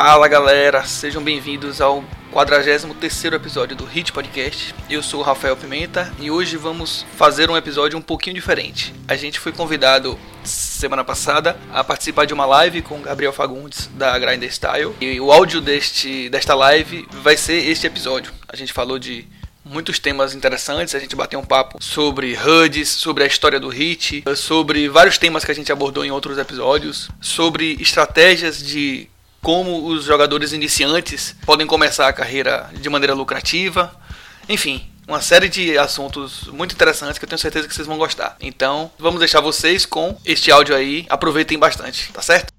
Fala galera, sejam bem-vindos ao 43 episódio do Hit Podcast. Eu sou o Rafael Pimenta e hoje vamos fazer um episódio um pouquinho diferente. A gente foi convidado semana passada a participar de uma live com Gabriel Fagundes da Grinder Style e o áudio deste, desta live vai ser este episódio. A gente falou de muitos temas interessantes. A gente bateu um papo sobre HUDs, sobre a história do Hit, sobre vários temas que a gente abordou em outros episódios, sobre estratégias de como os jogadores iniciantes podem começar a carreira de maneira lucrativa. Enfim, uma série de assuntos muito interessantes que eu tenho certeza que vocês vão gostar. Então, vamos deixar vocês com este áudio aí. Aproveitem bastante, tá certo?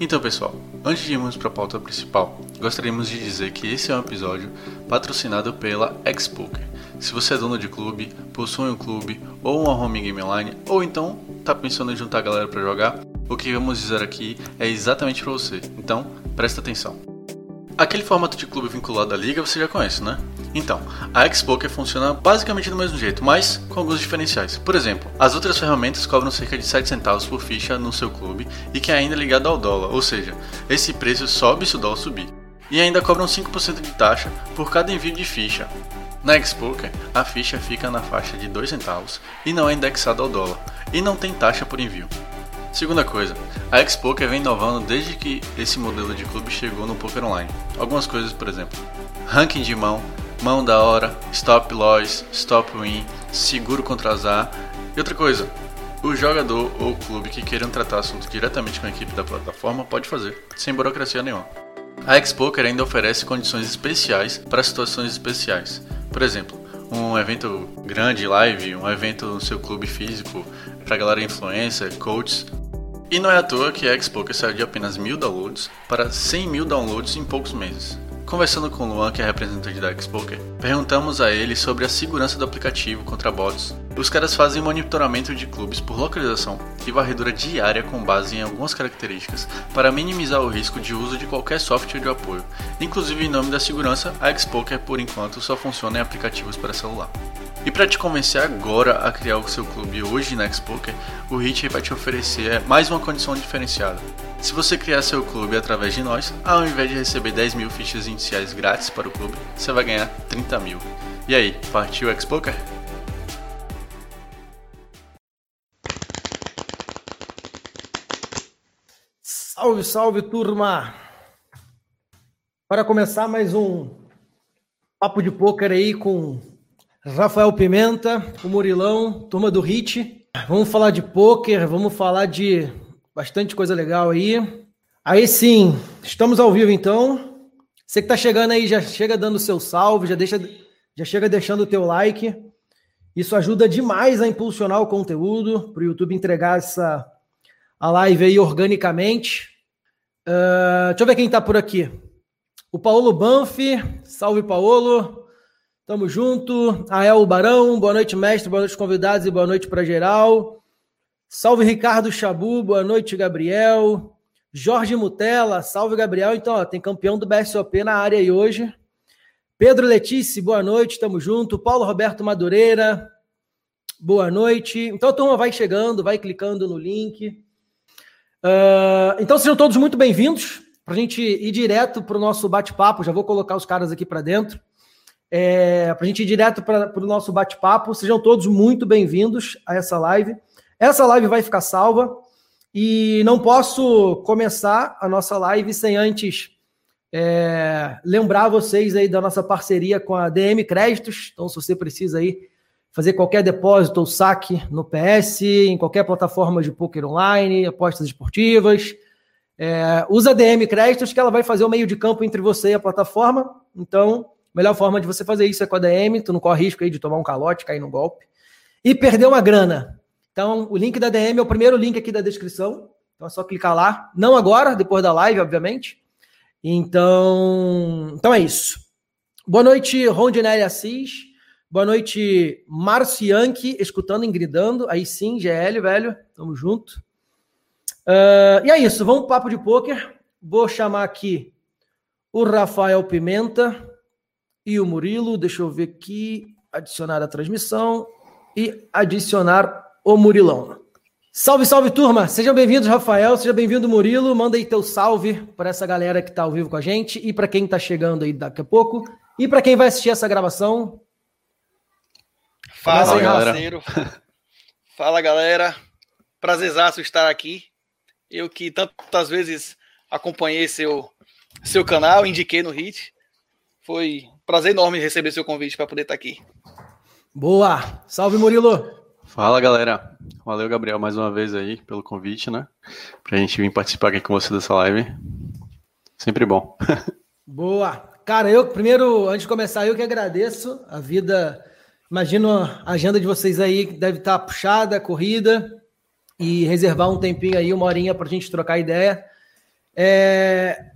Então, pessoal, antes de irmos para a pauta principal, gostaríamos de dizer que esse é um episódio patrocinado pela Xpoker. Se você é dono de clube, possui um clube ou uma home game online, ou então está pensando em juntar a galera para jogar, o que vamos dizer aqui é exatamente para você. Então, presta atenção. Aquele formato de clube vinculado à liga você já conhece, né? Então, a Xpoker funciona basicamente do mesmo jeito, mas com alguns diferenciais. Por exemplo, as outras ferramentas cobram cerca de 7 centavos por ficha no seu clube e que é ainda ligado ao dólar, ou seja, esse preço sobe se o dólar subir. E ainda cobram 5% de taxa por cada envio de ficha. Na Xpoker, a ficha fica na faixa de 2 centavos e não é indexada ao dólar, e não tem taxa por envio. Segunda coisa, a Xpoker vem inovando desde que esse modelo de clube chegou no poker online. Algumas coisas, por exemplo, ranking de mão, mão da hora, stop loss, stop win, seguro contra azar. E outra coisa, o jogador ou clube que queiram tratar assunto diretamente com a equipe da plataforma pode fazer, sem burocracia nenhuma. A Xpoker ainda oferece condições especiais para situações especiais. Por exemplo, um evento grande, live, um evento no seu clube físico, para galera influencer, coaches, e não é à toa que a Xpoker saiu de apenas mil downloads para 100 mil downloads em poucos meses. Conversando com o Luan, que é representante da Xpoker, perguntamos a ele sobre a segurança do aplicativo contra bots. Os caras fazem monitoramento de clubes por localização e varredura diária com base em algumas características para minimizar o risco de uso de qualquer software de apoio. Inclusive, em nome da segurança, a Xpoker por enquanto só funciona em aplicativos para celular. E para te convencer agora a criar o seu clube hoje na Xpoker, o Hit vai te oferecer mais uma condição diferenciada. Se você criar seu clube através de nós, ao invés de receber 10 mil fichas iniciais grátis para o clube, você vai ganhar 30 mil. E aí, partiu o Xpoker? Salve, salve turma! Para começar mais um papo de pôquer aí com Rafael Pimenta, o Murilão, turma do Hit. Vamos falar de pôquer, vamos falar de bastante coisa legal aí. Aí sim, estamos ao vivo então. Você que está chegando aí, já chega dando seu salve, já, deixa, já chega deixando o teu like. Isso ajuda demais a impulsionar o conteúdo, para o YouTube entregar essa a live aí organicamente. Uh, deixa eu ver quem está por aqui. O Paulo Banfi, salve Paulo. Tamo junto. Ael Barão, boa noite, mestre, boa noite, convidados e boa noite para geral. Salve Ricardo Chabu, boa noite, Gabriel. Jorge Mutela, salve Gabriel. Então, ó, tem campeão do BSOP na área aí hoje. Pedro Letícia, boa noite, tamo junto. Paulo Roberto Madureira, boa noite. Então turma vai chegando, vai clicando no link. Uh, então sejam todos muito bem-vindos para a gente ir direto para o nosso bate-papo. Já vou colocar os caras aqui para dentro é, para a gente ir direto para o nosso bate-papo. Sejam todos muito bem-vindos a essa live. Essa live vai ficar salva e não posso começar a nossa live sem antes é, lembrar vocês aí da nossa parceria com a DM Créditos. Então, se você precisa aí fazer qualquer depósito ou saque no PS, em qualquer plataforma de poker online, apostas esportivas, é, usa a DM Créditos que ela vai fazer o meio de campo entre você e a plataforma. Então, melhor forma de você fazer isso é com a DM, tu não corre risco aí de tomar um calote, cair no golpe. E perder uma grana. Então, o link da DM é o primeiro link aqui da descrição. Então é só clicar lá. Não agora, depois da live, obviamente. Então, então é isso. Boa noite, Rondinelli Assis. Boa noite, Marcianque, escutando e gridando. Aí sim, GL, velho. Tamo junto. Uh, e é isso, vamos papo de pôquer. Vou chamar aqui o Rafael Pimenta e o Murilo. Deixa eu ver aqui. Adicionar a transmissão e adicionar o Murilão. Salve, salve turma! Sejam bem-vindos, Rafael, seja bem-vindo, Murilo. Manda aí teu salve para essa galera que está ao vivo com a gente e para quem está chegando aí daqui a pouco e para quem vai assistir essa gravação. Fala, galera. Fala, galera. Prazerzaço estar aqui. Eu que tantas vezes acompanhei seu, seu canal, indiquei no Hit. Foi um prazer enorme receber seu convite para poder estar aqui. Boa! Salve, Murilo! Fala galera, valeu Gabriel mais uma vez aí pelo convite, né? Pra gente vir participar aqui com você dessa live. Sempre bom. Boa! Cara, eu primeiro, antes de começar, eu que agradeço a vida. Imagino a agenda de vocês aí que deve estar puxada, corrida, e reservar um tempinho aí, uma horinha pra gente trocar ideia. É,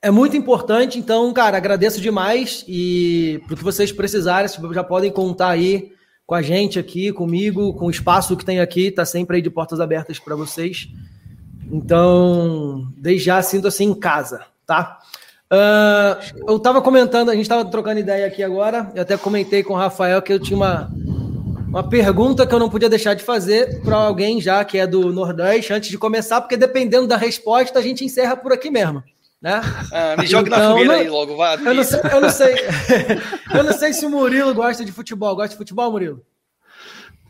é muito importante, então, cara, agradeço demais e pro que vocês precisarem, já podem contar aí com a gente aqui, comigo, com o espaço que tem aqui, tá sempre aí de portas abertas para vocês. Então, desde já sinto assim em casa, tá? Uh, eu tava comentando, a gente tava trocando ideia aqui agora, eu até comentei com o Rafael que eu tinha uma, uma pergunta que eu não podia deixar de fazer para alguém já que é do Nordeste antes de começar, porque dependendo da resposta a gente encerra por aqui mesmo. Né? Ah, me jogue então, na fogueira não, aí logo, vá. Eu não sei, eu não sei. eu não sei se o Murilo gosta de futebol. Gosta de futebol, Murilo?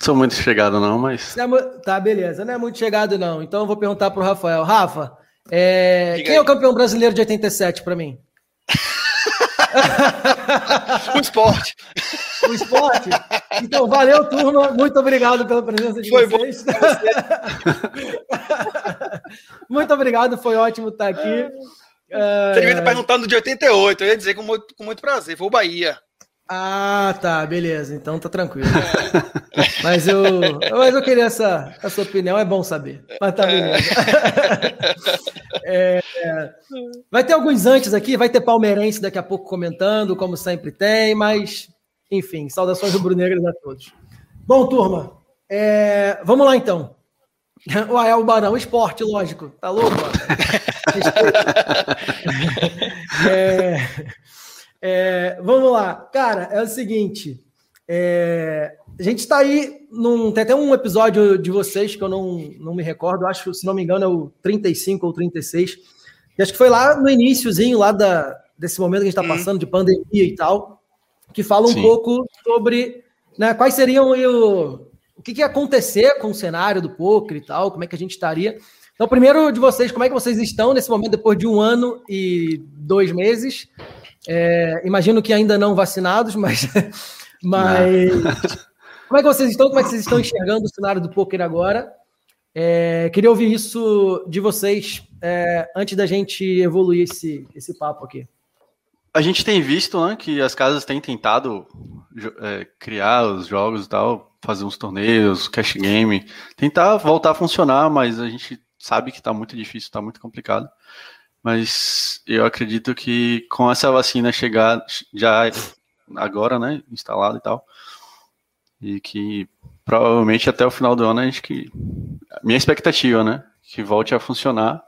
Sou muito chegado, não, mas. É, tá, beleza. Não é muito chegado, não. Então eu vou perguntar pro Rafael. Rafa, é... quem aí. é o campeão brasileiro de 87 para mim? o esporte. O esporte? Então, valeu, turma. Muito obrigado pela presença de foi vocês. Bom. Muito obrigado, foi ótimo estar aqui. Você devia estar perguntando de 88, eu ia dizer com muito, com muito prazer, foi o Bahia. Ah, tá, beleza, então tá tranquilo. mas, eu, mas eu queria essa, essa opinião, é bom saber. Mas tá beleza. É, vai ter alguns antes aqui, vai ter palmeirense daqui a pouco comentando, como sempre tem, mas enfim, saudações rubro-negras a todos. Bom, turma, é, vamos lá então. É o Barão, esporte, lógico. Tá louco? É, é, vamos lá. Cara, é o seguinte. É, a gente está aí num. Tem até um episódio de vocês que eu não, não me recordo, acho, se não me engano, é o 35 ou 36. E acho que foi lá no iníciozinho lá da, desse momento que a gente está uhum. passando de pandemia e tal, que fala um Sim. pouco sobre né, quais seriam o, o que, que ia acontecer com o cenário do poker e tal, como é que a gente estaria. Então, primeiro de vocês, como é que vocês estão nesse momento, depois de um ano e dois meses? É, imagino que ainda não vacinados, mas, mas como é que vocês estão? Como é que vocês estão enxergando o cenário do poker agora? É, queria ouvir isso de vocês é, antes da gente evoluir esse, esse papo aqui. A gente tem visto né, que as casas têm tentado é, criar os jogos e tal, fazer uns torneios, cash game, tentar voltar a funcionar, mas a gente sabe que está muito difícil, está muito complicado. Mas eu acredito que com essa vacina chegar já agora, né, instalada e tal, e que provavelmente até o final do ano a gente que minha expectativa, né, que volte a funcionar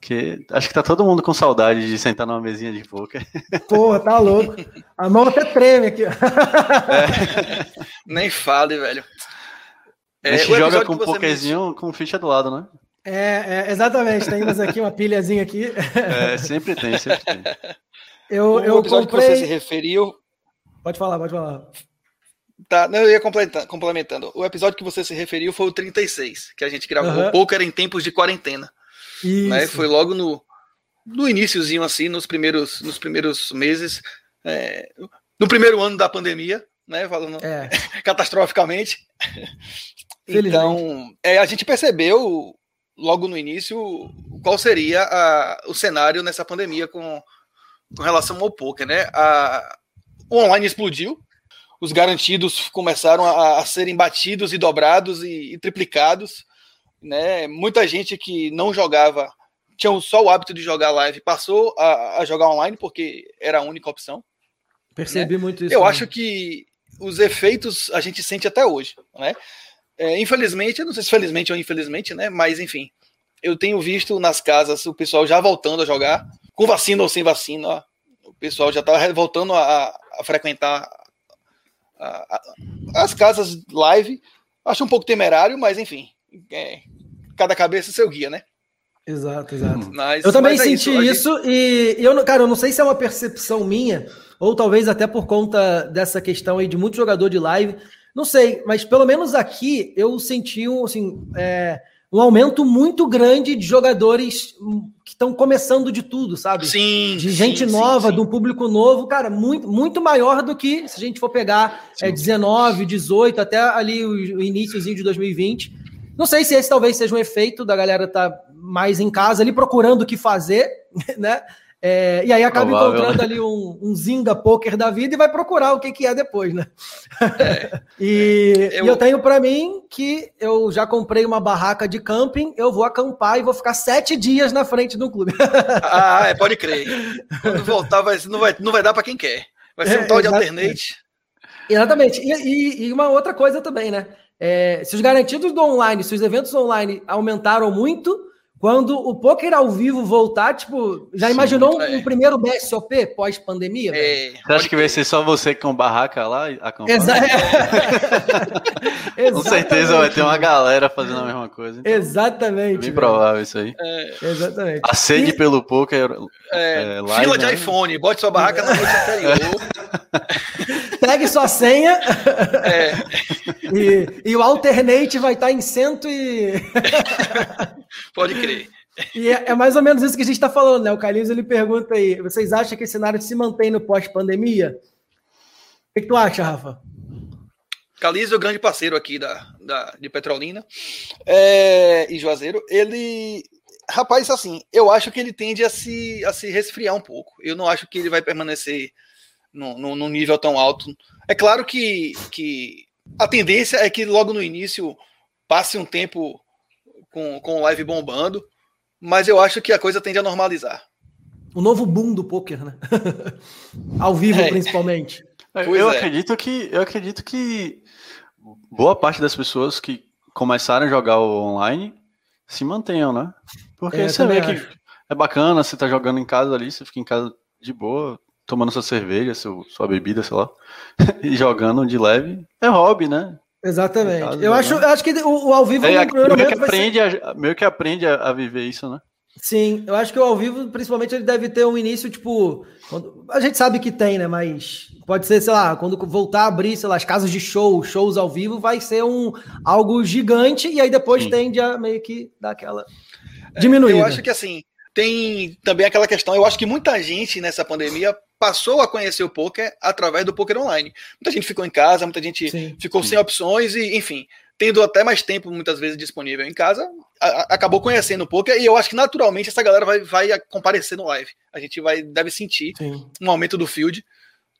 que acho que tá todo mundo com saudade de sentar numa mesinha de poker. Porra, tá louco. A mão até treme aqui. É. Nem fale, velho. É, a gente joga com um pokerzinho com ficha do lado, né? É, é, exatamente. Temos aqui uma pilhazinha aqui. É, sempre tem, sempre tem. Eu, o eu comprei... que você se referiu... Pode falar, pode falar. Tá, não, eu ia complementando. O episódio que você se referiu foi o 36, que a gente gravou uhum. poker em tempos de quarentena. Né? Foi logo no, no iníciozinho, assim, nos primeiros, nos primeiros meses, é, no primeiro ano da pandemia, né? Falando é. catastroficamente. Então, é, a gente percebeu logo no início qual seria a, o cenário nessa pandemia com, com relação ao poker, né? A, o online explodiu, os garantidos começaram a, a serem batidos e dobrados e, e triplicados né? Muita gente que não jogava, tinha só o hábito de jogar live, passou a, a jogar online porque era a única opção. Percebi né? muito isso. Eu acho que os efeitos a gente sente até hoje, né? É, infelizmente, eu não sei se felizmente ou infelizmente, né? Mas enfim, eu tenho visto nas casas o pessoal já voltando a jogar, com vacina ou sem vacina, ó, o pessoal já está voltando a, a frequentar a, as casas live. Acho um pouco temerário, mas enfim, é, cada cabeça seu guia, né? Exato, exato. Mas, eu também mas é senti isso, isso gente... e eu, cara, eu não sei se é uma percepção minha, ou talvez até por conta dessa questão aí de muito jogador de live, não sei, mas pelo menos aqui eu senti um, assim, é, um aumento muito grande de jogadores que estão começando de tudo, sabe? Sim. De gente sim, nova, sim, de um público novo, cara, muito, muito maior do que se a gente for pegar é, 19, 18, até ali o, o iníciozinho de 2020. Não sei se esse talvez seja um efeito da galera estar tá mais em casa ali procurando o que fazer, né? É, e aí acaba Provável, encontrando né? ali um, um Zinga Poker da vida e vai procurar o que, que é depois, né? É, e, eu... e, eu... tenho para mim que eu já comprei uma barraca de camping, eu vou acampar e vou ficar sete dias na frente do clube. ah, é, pode crer. Quando voltar, vai, não, vai, não vai dar para quem quer. Vai ser um é, tal de alternate. Exatamente. E, e, e, uma outra coisa também, né? É, se os garantidos do online, se os eventos online aumentaram muito, quando o poker ao vivo voltar, tipo, já Sim, imaginou é. um, primeiro BSOP pós-pandemia? É, você acha que vai ser só você com barraca lá acampando? Exa com certeza vai ter uma galera fazendo a mesma coisa. Então, Exatamente. Bem provável isso aí. É. Exatamente. A sede e... pelo poker. É, é live, fila de né? iPhone, bote sua barraca na noite anterior. Pegue sua senha. É. E, e, o alternate vai estar em cento e. Pode crer. E é, é, mais ou menos isso que a gente está falando, né? O Carlinhos ele pergunta aí: vocês acham que esse cenário se mantém no pós-pandemia? O que, que, tu acha, Rafa? Carlinhos é o grande parceiro aqui da, da, de Petrolina é, e Juazeiro. Ele. Rapaz, assim, eu acho que ele tende a se, a se resfriar um pouco. Eu não acho que ele vai permanecer num nível tão alto. É claro que, que a tendência é que logo no início passe um tempo com, com live bombando, mas eu acho que a coisa tende a normalizar. O novo boom do poker, né? Ao vivo, é. principalmente. É, eu é. acredito que eu acredito que boa parte das pessoas que começaram a jogar online se mantenham, né? Porque é, você vê acho. que é bacana, você tá jogando em casa ali, você fica em casa de boa, tomando sua cerveja, seu, sua bebida, sei lá, e jogando de leve. É hobby, né? Exatamente. Caso, eu, acho, eu acho que o, o ao vivo é, meio, que aprende ser... a, meio que aprende a, a, viver isso, né? Sim, eu acho que o ao vivo, principalmente, ele deve ter um início, tipo. Quando, a gente sabe que tem, né? Mas pode ser, sei lá, quando voltar a abrir, sei lá, as casas de show, shows ao vivo, vai ser um algo gigante, e aí depois Sim. tende a meio que dar aquela diminuída. É, eu acho que assim, tem também aquela questão, eu acho que muita gente nessa pandemia passou a conhecer o poker através do poker online. Muita gente ficou em casa, muita gente Sim. ficou sem opções e, enfim, tendo até mais tempo muitas vezes disponível em casa, a, acabou conhecendo o poker e eu acho que naturalmente essa galera vai, vai comparecer no live. A gente vai deve sentir Sim. um aumento do field,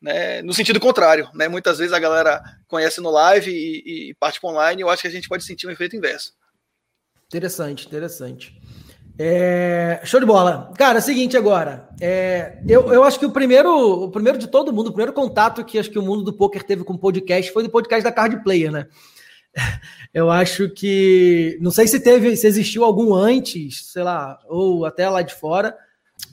né, no sentido contrário, né? Muitas vezes a galera conhece no live e, e parte para online, eu acho que a gente pode sentir um efeito inverso. Interessante, interessante. É, show de bola. Cara, é o seguinte agora. É, eu, eu acho que o primeiro, o primeiro de todo mundo, o primeiro contato que acho que o mundo do poker teve com o podcast foi do podcast da Card Player, né? Eu acho que. Não sei se teve, se existiu algum antes, sei lá, ou até lá de fora,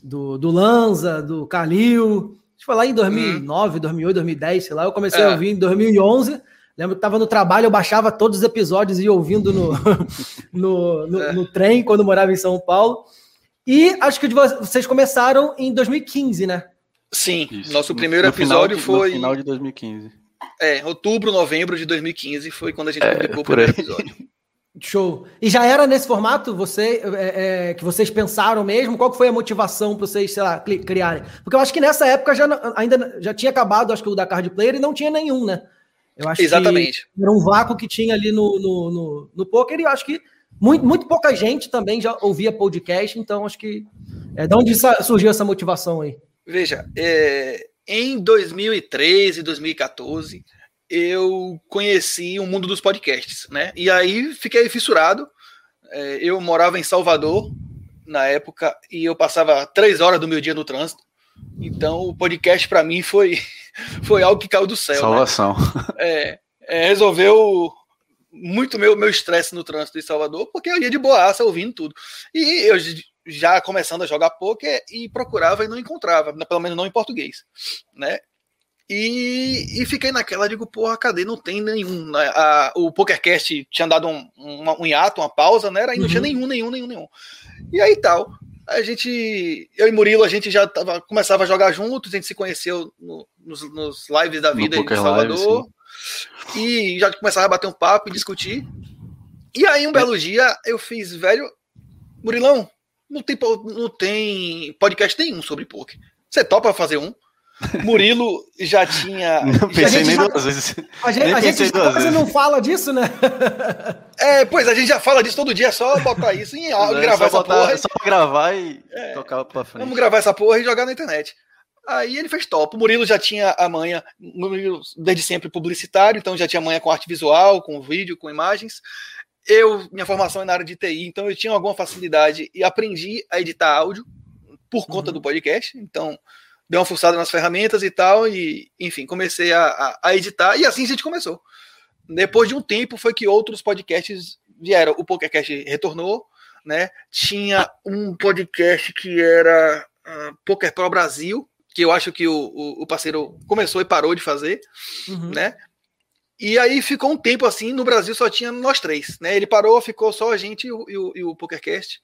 do, do Lanza, do Calil. Acho que foi lá em 2009, hum. 2008, 2010, sei lá. Eu comecei é. a ouvir em 2011. Lembro que estava no trabalho, eu baixava todos os episódios e ia ouvindo no, no, no, é. no, trem quando morava em São Paulo. E acho que vocês começaram em 2015, né? Sim, Isso. nosso primeiro episódio de, foi. No final de 2015. É, outubro, novembro de 2015 foi quando a gente é, publicou o primeiro episódio. Show. E já era nesse formato você é, é, que vocês pensaram mesmo? Qual foi a motivação para vocês, sei lá, criarem? Porque eu acho que nessa época já ainda já tinha acabado, acho que o da Card Player e não tinha nenhum, né? Eu acho Exatamente. que era um vácuo que tinha ali no, no, no, no poker, e eu acho que muito, muito pouca gente também já ouvia podcast, então acho que. É, de onde surgiu essa motivação aí? Veja, é, em 2013, 2014, eu conheci o mundo dos podcasts, né? E aí fiquei fissurado. É, eu morava em Salvador na época e eu passava três horas do meu dia no trânsito. Então o podcast para mim foi foi algo que caiu do céu. Né? Salvação. Né? É, é, resolveu muito meu meu estresse no trânsito de Salvador, porque eu ia de boaça ouvindo tudo. E eu já começando a jogar poker e procurava e não encontrava, pelo menos não em português, né? E, e fiquei naquela, digo, porra, cadê? Não tem nenhum. Né? A, o PokerCast tinha dado um, um, um hiato, uma pausa, né? Aí não uhum. tinha nenhum, nenhum, nenhum, nenhum. E aí tal. A gente, eu e Murilo, a gente já tava, começava a jogar juntos, a gente se conheceu no, nos, nos, lives da vida em Salvador. Live, e já começava a bater um papo e discutir. E aí, um belo dia, eu fiz, velho, Murilão, não tem, não tem podcast nenhum sobre poker. Você topa fazer um? Murilo já tinha. Não pensei nem duas vezes. A gente, a gente quase não fala disso, né? É, pois a gente já fala disso todo dia, é só botar isso em áudio, gravar essa botar, porra. É só gravar e é, tocar pra frente. Vamos gravar essa porra e jogar na internet. Aí ele fez top. O Murilo já tinha a manha, Murilo, desde sempre publicitário, então já tinha manha com arte visual, com vídeo, com imagens. Eu, minha formação é na área de TI, então eu tinha alguma facilidade e aprendi a editar áudio por conta uhum. do podcast. Então, dei uma forçada nas ferramentas e tal, e enfim, comecei a, a, a, editar, e assim a gente começou. Depois de um tempo foi que outros podcasts vieram. O PokerCast retornou, né? Tinha um podcast que era uh, Poker Pro Brasil, que eu acho que o, o, o parceiro começou e parou de fazer, uhum. né? E aí ficou um tempo assim, no Brasil só tinha nós três, né? Ele parou, ficou só a gente e o, e o, e o PokerCast.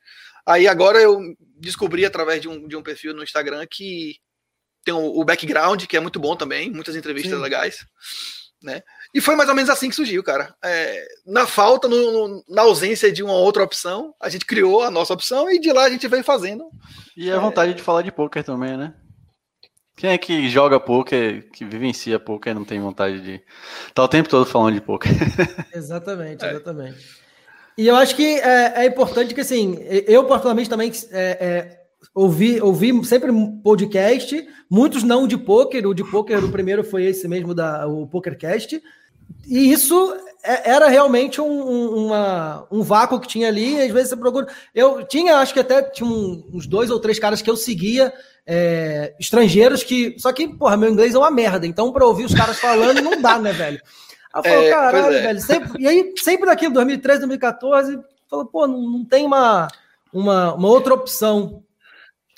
Aí agora eu descobri através de um, de um perfil no Instagram que tem o, o background, que é muito bom também, muitas entrevistas Sim. legais, né? E foi mais ou menos assim que surgiu, cara. É, na falta, no, no, na ausência de uma outra opção, a gente criou a nossa opção e de lá a gente veio fazendo. E a é... vontade de falar de poker também, né? Quem é que joga poker, que vivencia poker, não tem vontade de estar tá o tempo todo falando de poker? Exatamente, exatamente. É. E eu acho que é, é, importante que, assim, eu particularmente também é, é ouvi, ouvi sempre podcast, muitos não de poker, o de poker, o primeiro foi esse mesmo, da, o PokerCast, e isso é, era realmente um, uma, um vácuo que tinha ali, às vezes você procura... Eu tinha, acho que até tinha uns dois ou três caras que eu seguia, é, estrangeiros que... Só que, porra, meu inglês é uma merda, então para ouvir os caras falando não dá, né, velho? Aí eu falo, é, caralho, é. velho, sempre, e aí sempre daquilo, 2013, 2014, falou, pô, não, não tem uma, uma, uma outra opção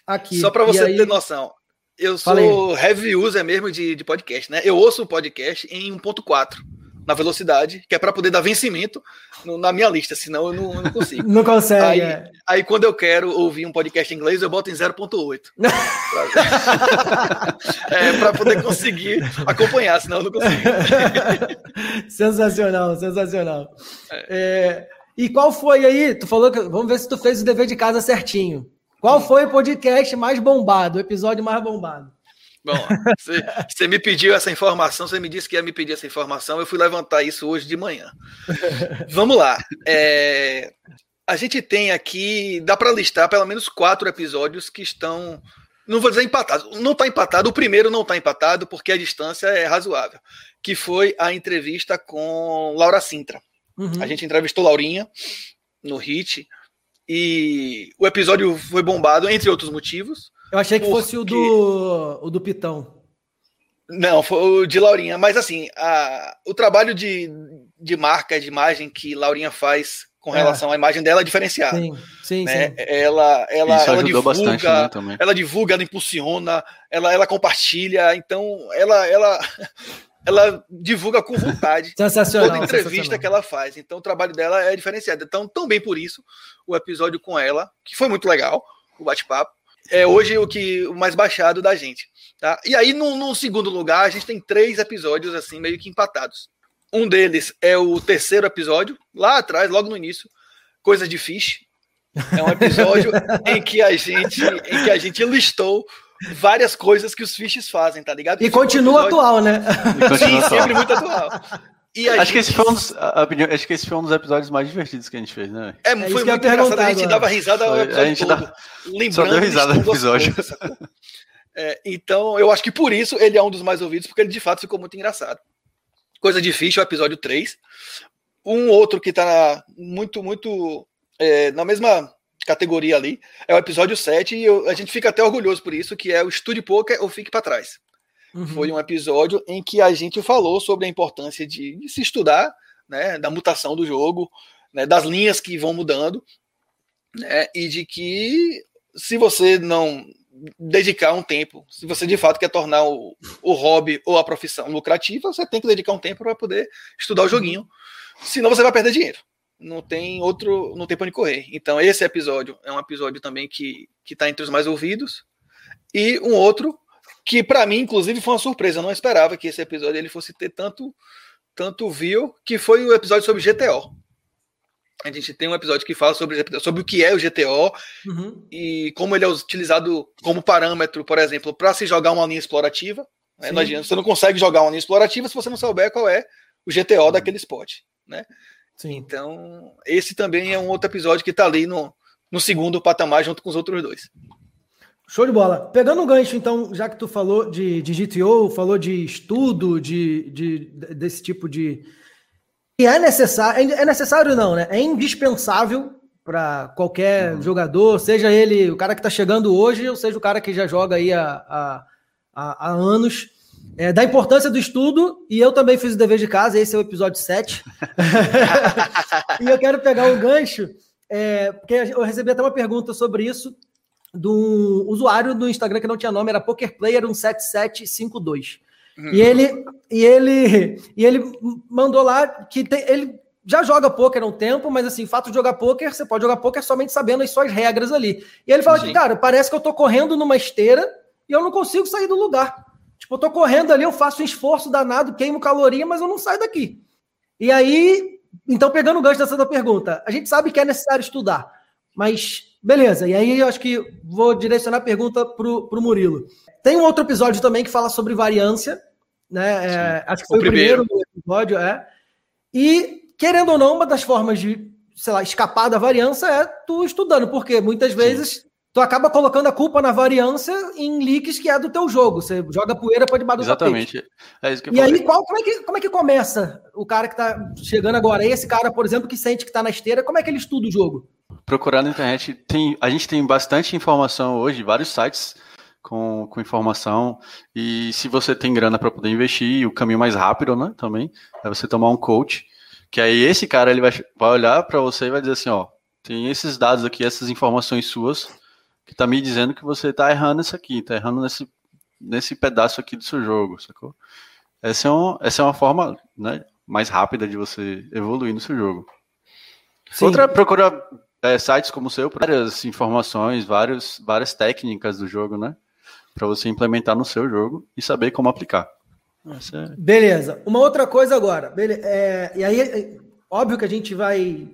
aqui. Só para você aí... ter noção, eu sou heavy user mesmo de, de podcast, né? Eu ouço o podcast em 1.4 na velocidade, que é para poder dar vencimento no, na minha lista, senão eu não, eu não consigo. não consegue. Aí, é. aí, quando eu quero ouvir um podcast em inglês, eu boto em 0.8. é, para poder conseguir acompanhar, senão eu não consigo. sensacional, sensacional. É. É, e qual foi aí? Tu falou que. Vamos ver se tu fez o dever de casa certinho. Qual foi o podcast mais bombado, o episódio mais bombado? Bom, você me pediu essa informação, você me disse que ia me pedir essa informação, eu fui levantar isso hoje de manhã. Vamos lá. É, a gente tem aqui, dá para listar pelo menos quatro episódios que estão, não vou dizer empatados, não está empatado, o primeiro não está empatado porque a distância é razoável, que foi a entrevista com Laura Sintra. Uhum. A gente entrevistou Laurinha no HIT, e o episódio foi bombado, entre outros motivos. Eu achei que porque... fosse o do, o do Pitão. Não, foi o de Laurinha. Mas assim, a, o trabalho de, de marca, de imagem que Laurinha faz com é. relação é. à imagem dela é diferenciado. Sim, sim, né? sim. Ela, ela, Isso ela divulga, bastante, né, também. ela divulga, ela impulsiona, ela, ela compartilha. Então, ela, ela, ela divulga com vontade sensacional, toda entrevista que ela faz. Então o trabalho dela é diferenciado. Então, também por isso, o episódio com ela, que foi muito legal, o bate-papo, é hoje o que o mais baixado da gente. Tá? E aí, no, no, segundo lugar, a gente tem três episódios assim, meio que empatados. Um deles é o terceiro episódio, lá atrás, logo no início, Coisa de Fish. É um episódio em que a gente em que a gente listou várias coisas que os fishes fazem, tá ligado? E continua episódio... atual, né? Continua Sim, atual. sempre muito atual. Acho, gente... que esse foi um dos, acho que esse foi um dos episódios mais divertidos que a gente fez, né? É, é foi muito engraçado. A gente dava risada foi, a gente todo, dá... lembrando. Só deu risada no episódio. Coisas, é, então, eu acho que por isso ele é um dos mais ouvidos, porque ele de fato ficou muito engraçado. Coisa difícil, o episódio 3. Um outro que tá muito, muito é, na mesma categoria ali, é o episódio 7, e eu, a gente fica até orgulhoso por isso, que é o Estude Poker ou Fique para Trás. Uhum. Foi um episódio em que a gente falou sobre a importância de, de se estudar, né, da mutação do jogo, né, das linhas que vão mudando, né, e de que se você não dedicar um tempo. Se você de fato quer tornar o, o hobby ou a profissão lucrativa, você tem que dedicar um tempo para poder estudar o joguinho. Senão você vai perder dinheiro. Não tem outro, não tem para onde correr. Então esse episódio é um episódio também que que está entre os mais ouvidos e um outro que para mim inclusive foi uma surpresa. Eu não esperava que esse episódio ele fosse ter tanto tanto view, que foi o episódio sobre GTO. A gente tem um episódio que fala sobre, sobre o que é o GTO uhum. e como ele é utilizado como parâmetro, por exemplo, para se jogar uma linha explorativa. Né? Não adianta, você não consegue jogar uma linha explorativa se você não souber qual é o GTO uhum. daquele spot. Né? Sim. Então, esse também é um outro episódio que está ali no, no segundo patamar junto com os outros dois. Show de bola. Pegando um gancho, então, já que tu falou de, de GTO, falou de estudo, de, de, desse tipo de, e é necessário, é necessário não, né? É indispensável para qualquer uhum. jogador, seja ele o cara que está chegando hoje, ou seja o cara que já joga aí há, há, há, anos. É, da importância do estudo, e eu também fiz o dever de casa, esse é o episódio 7. e eu quero pegar um gancho, é, porque eu recebi até uma pergunta sobre isso de um usuário do Instagram que não tinha nome, era PokerPlayer17752. Uhum. E ele e ele e ele mandou lá que tem, ele já joga poker há um tempo, mas assim, fato de jogar poker, você pode jogar poker somente sabendo as suas regras ali. E ele fala Sim. que, cara, parece que eu tô correndo numa esteira e eu não consigo sair do lugar. Tipo, eu tô correndo ali, eu faço um esforço danado, queimo caloria, mas eu não saio daqui. E aí, então pegando o gancho dessa pergunta, a gente sabe que é necessário estudar, mas beleza. E aí eu acho que vou direcionar a pergunta pro, pro Murilo. Tem um outro episódio também que fala sobre variância, né? É, acho que foi o, o primeiro. primeiro episódio, é. E, querendo ou não, uma das formas de, sei lá, escapar da variância é tu estudando, porque muitas vezes Sim. tu acaba colocando a culpa na variância em leaks que é do teu jogo. Você joga poeira para debaixo do Exatamente. É isso que eu e falei. aí, qual, como, é que, como é que começa o cara que tá chegando agora? Esse cara, por exemplo, que sente que tá na esteira, como é que ele estuda o jogo? Procurar na internet, tem, a gente tem bastante informação hoje, vários sites com, com informação. E se você tem grana para poder investir, o caminho mais rápido, né? Também é você tomar um coach. Que aí esse cara ele vai, vai olhar para você e vai dizer assim: ó, tem esses dados aqui, essas informações suas, que tá me dizendo que você tá errando isso aqui, tá errando nesse, nesse pedaço aqui do seu jogo, sacou? Essa é, um, essa é uma forma né, mais rápida de você evoluir no seu jogo. Sim. Outra, procura é, sites como o seu, várias informações, vários, várias técnicas do jogo, né? para você implementar no seu jogo e saber como aplicar. É... Beleza. Uma outra coisa agora. Bele... É, e aí, é, óbvio que a gente vai.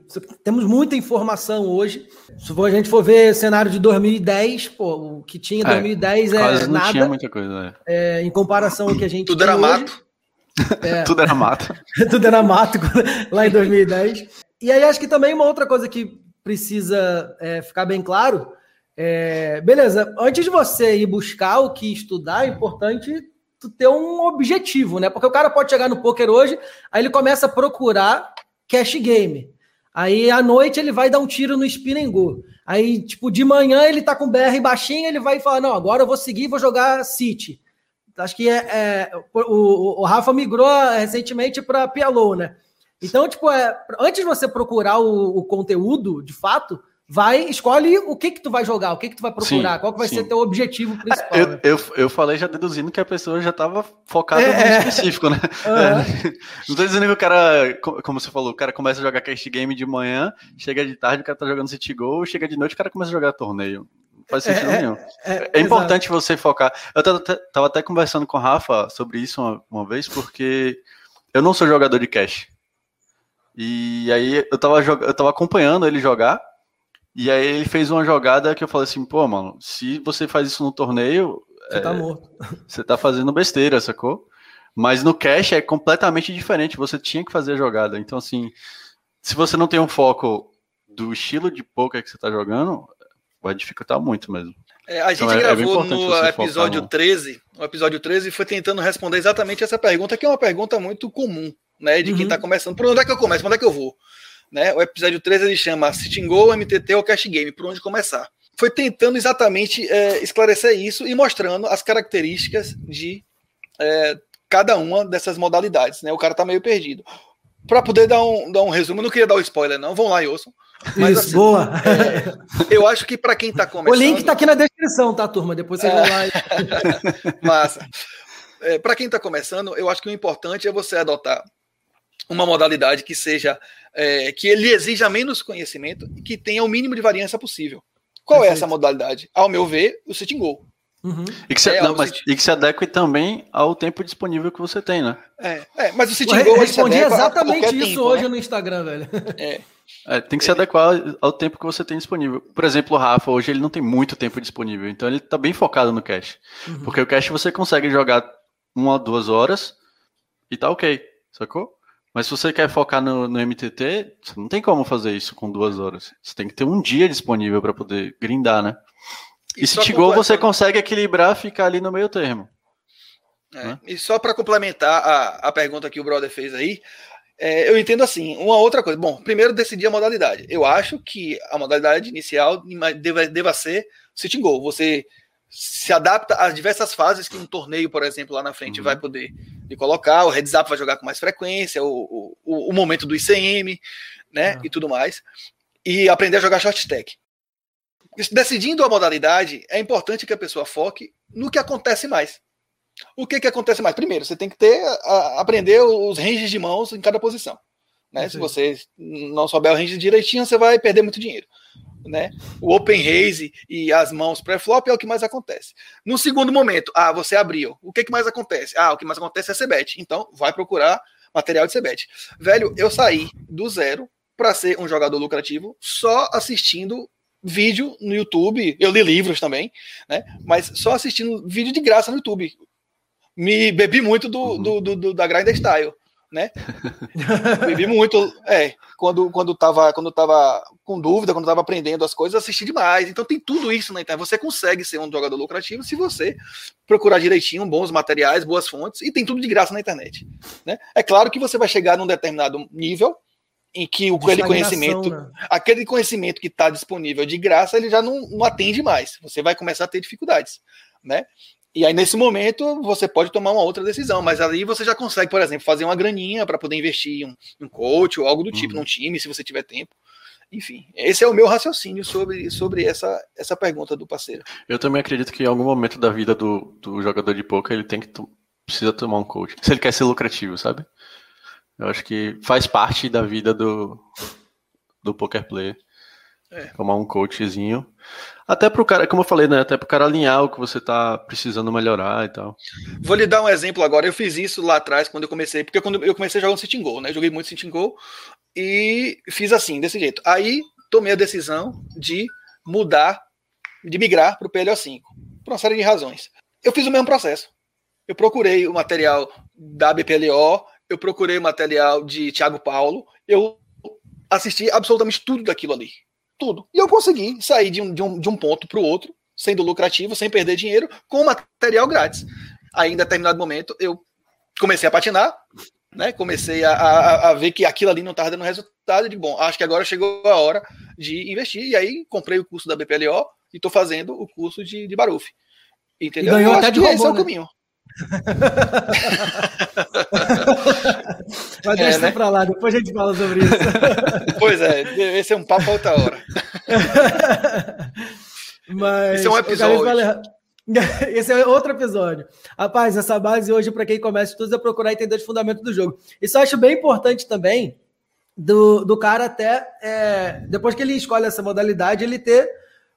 Temos muita informação hoje. Se a gente for ver cenário de 2010, pô, o que tinha em 2010 é, é não nada. Tinha muita coisa, é. em comparação ao que a gente Tudo era hoje. mato. É, Tudo era mato. Tudo era mato lá em 2010. E aí acho que também uma outra coisa que precisa é, ficar bem claro é, beleza, antes de você ir buscar o que estudar, é importante tu ter um objetivo, né? Porque o cara pode chegar no poker hoje, aí ele começa a procurar cash game. Aí à noite ele vai dar um tiro no spin and go. Aí, tipo, de manhã ele tá com BR baixinho, ele vai falar: não, agora eu vou seguir vou jogar City. Acho que é, é o, o, Rafa migrou recentemente para PLO, né? Então, tipo, é, antes de você procurar o, o conteúdo, de fato, vai, escolhe o que que tu vai jogar, o que que tu vai procurar, sim, qual que vai sim. ser teu objetivo principal. Eu, né? eu, eu, falei já deduzindo que a pessoa já estava focada é, no específico, né? Uhum. É, não tô dizendo que o cara, como você falou, o cara começa a jogar cast game de manhã, chega de tarde, o cara tá jogando City Go, chega de noite, o cara começa a jogar torneio. Não faz sentido é, nenhum. É, é, é importante exato. você focar. Eu tava, tava, até conversando com o Rafa sobre isso uma, uma vez, porque eu não sou jogador de cash. E aí eu tava, eu tava acompanhando ele jogar, e aí ele fez uma jogada que eu falei assim, pô, mano, se você faz isso no torneio. Você é, tá morto. Você tá fazendo besteira, sacou? Mas no cash é completamente diferente. Você tinha que fazer a jogada. Então, assim, se você não tem um foco do estilo de poker que você tá jogando, vai dificultar muito mesmo. É, a gente então, é, é gravou é no episódio no... 13, o episódio 13 foi tentando responder exatamente essa pergunta, que é uma pergunta muito comum, né? De uhum. quem tá começando. Por onde é que eu começo? Por onde é que eu vou? Né? O episódio 13 ele chama Sitting Go, MTT ou Cash Game, por onde começar. Foi tentando exatamente é, esclarecer isso e mostrando as características de é, cada uma dessas modalidades. Né? O cara tá meio perdido. para poder dar um, dar um resumo, eu não queria dar o um spoiler, não. Vão lá e ouçam. Mas, Isso, assim, boa. É, eu acho que para quem está começando. O link está aqui na descrição, tá, turma? Depois vocês vão lá. E... Massa. É, para quem está começando, eu acho que o importante é você adotar uma modalidade que seja é, que ele exija menos conhecimento e que tenha o mínimo de variância possível. Qual Perfeito. é essa modalidade? Ao meu ver, o sitting goal. Uhum. E, que se, é, não, mas, e que se adeque também ao tempo disponível que você tem, né? É, é mas o sitting goal. Eu respondi exatamente isso tempo, hoje né? no Instagram, velho. É. É, tem que se adequar ao tempo que você tem disponível. Por exemplo, o Rafa, hoje ele não tem muito tempo disponível, então ele está bem focado no cache. Uhum. Porque o cache você consegue jogar uma ou duas horas e tá ok, sacou? Mas se você quer focar no, no MTT, você não tem como fazer isso com duas horas. Você tem que ter um dia disponível para poder grindar, né? E, e se Tigol você consegue equilibrar, ficar ali no meio termo. É, né? E só para complementar a, a pergunta que o brother fez aí, é, eu entendo assim, uma outra coisa. Bom, primeiro decidir a modalidade. Eu acho que a modalidade inicial deva, deva ser sitting goal. Você se adapta às diversas fases que um torneio, por exemplo, lá na frente uhum. vai poder de colocar, o heads up vai jogar com mais frequência, o, o, o momento do ICM, né, uhum. e tudo mais, e aprender a jogar short stack. Decidindo a modalidade, é importante que a pessoa foque no que acontece mais. O que, que acontece mais? Primeiro, você tem que ter a, aprender os ranges de mãos em cada posição. Né? Se você não souber o range direitinho, você vai perder muito dinheiro né? O open raise e as mãos pré-flop é o que mais acontece. No segundo momento, ah, você abriu. O que, que mais acontece? Ah, o que mais acontece é CBET. Então, vai procurar material de CBET. Velho, eu saí do zero para ser um jogador lucrativo só assistindo vídeo no YouTube. Eu li livros também, né? Mas só assistindo vídeo de graça no YouTube. Me bebi muito do, uhum. do, do, do da Grinder Style né? Bebi muito, é, quando quando tava, quando tava com dúvida, quando tava aprendendo as coisas, assisti demais. Então tem tudo isso na internet. Você consegue ser um jogador lucrativo se você procurar direitinho bons materiais, boas fontes e tem tudo de graça na internet, né? É claro que você vai chegar num determinado nível em que o, aquele conhecimento, né? aquele conhecimento que está disponível de graça, ele já não, não atende mais. Você vai começar a ter dificuldades, né? E aí, nesse momento, você pode tomar uma outra decisão, mas ali você já consegue, por exemplo, fazer uma graninha para poder investir em um, um, coach ou algo do tipo, uhum. num time, se você tiver tempo. Enfim, esse é o meu raciocínio sobre, sobre essa, essa pergunta do parceiro. Eu também acredito que em algum momento da vida do, do jogador de poker ele tem que precisa tomar um coach, se ele quer ser lucrativo, sabe? Eu acho que faz parte da vida do, do poker player. É. Tomar um coachzinho. Até pro cara, como eu falei, né? Até pro cara alinhar o que você tá precisando melhorar e tal. Vou lhe dar um exemplo agora. Eu fiz isso lá atrás quando eu comecei, porque quando eu comecei jogando Sitting Goal, né? Joguei muito Sitting Goal e fiz assim, desse jeito. Aí tomei a decisão de mudar, de migrar pro PLO5, por uma série de razões. Eu fiz o mesmo processo. Eu procurei o material da BPLO, eu procurei o material de Thiago Paulo, eu assisti absolutamente tudo daquilo ali tudo. E eu consegui sair de um, de um, de um ponto para o outro, sendo lucrativo, sem perder dinheiro, com material grátis. Aí, em determinado momento, eu comecei a patinar, né? Comecei a, a, a ver que aquilo ali não estava dando resultado. De bom, acho que agora chegou a hora de investir. E aí comprei o curso da BPLO e estou fazendo o curso de, de Baruf. Entendeu? E ganhou até de robô, esse né? é o caminho. Mas deixa é, isso né? pra lá, depois a gente fala sobre isso. Pois é, esse é um papo outra hora. Mas, esse é um episódio. Esse é outro episódio. Rapaz, essa base hoje, para quem começa tudo, é procurar entender os fundamentos do jogo. Isso eu acho bem importante também do, do cara até, é, depois que ele escolhe essa modalidade, ele ter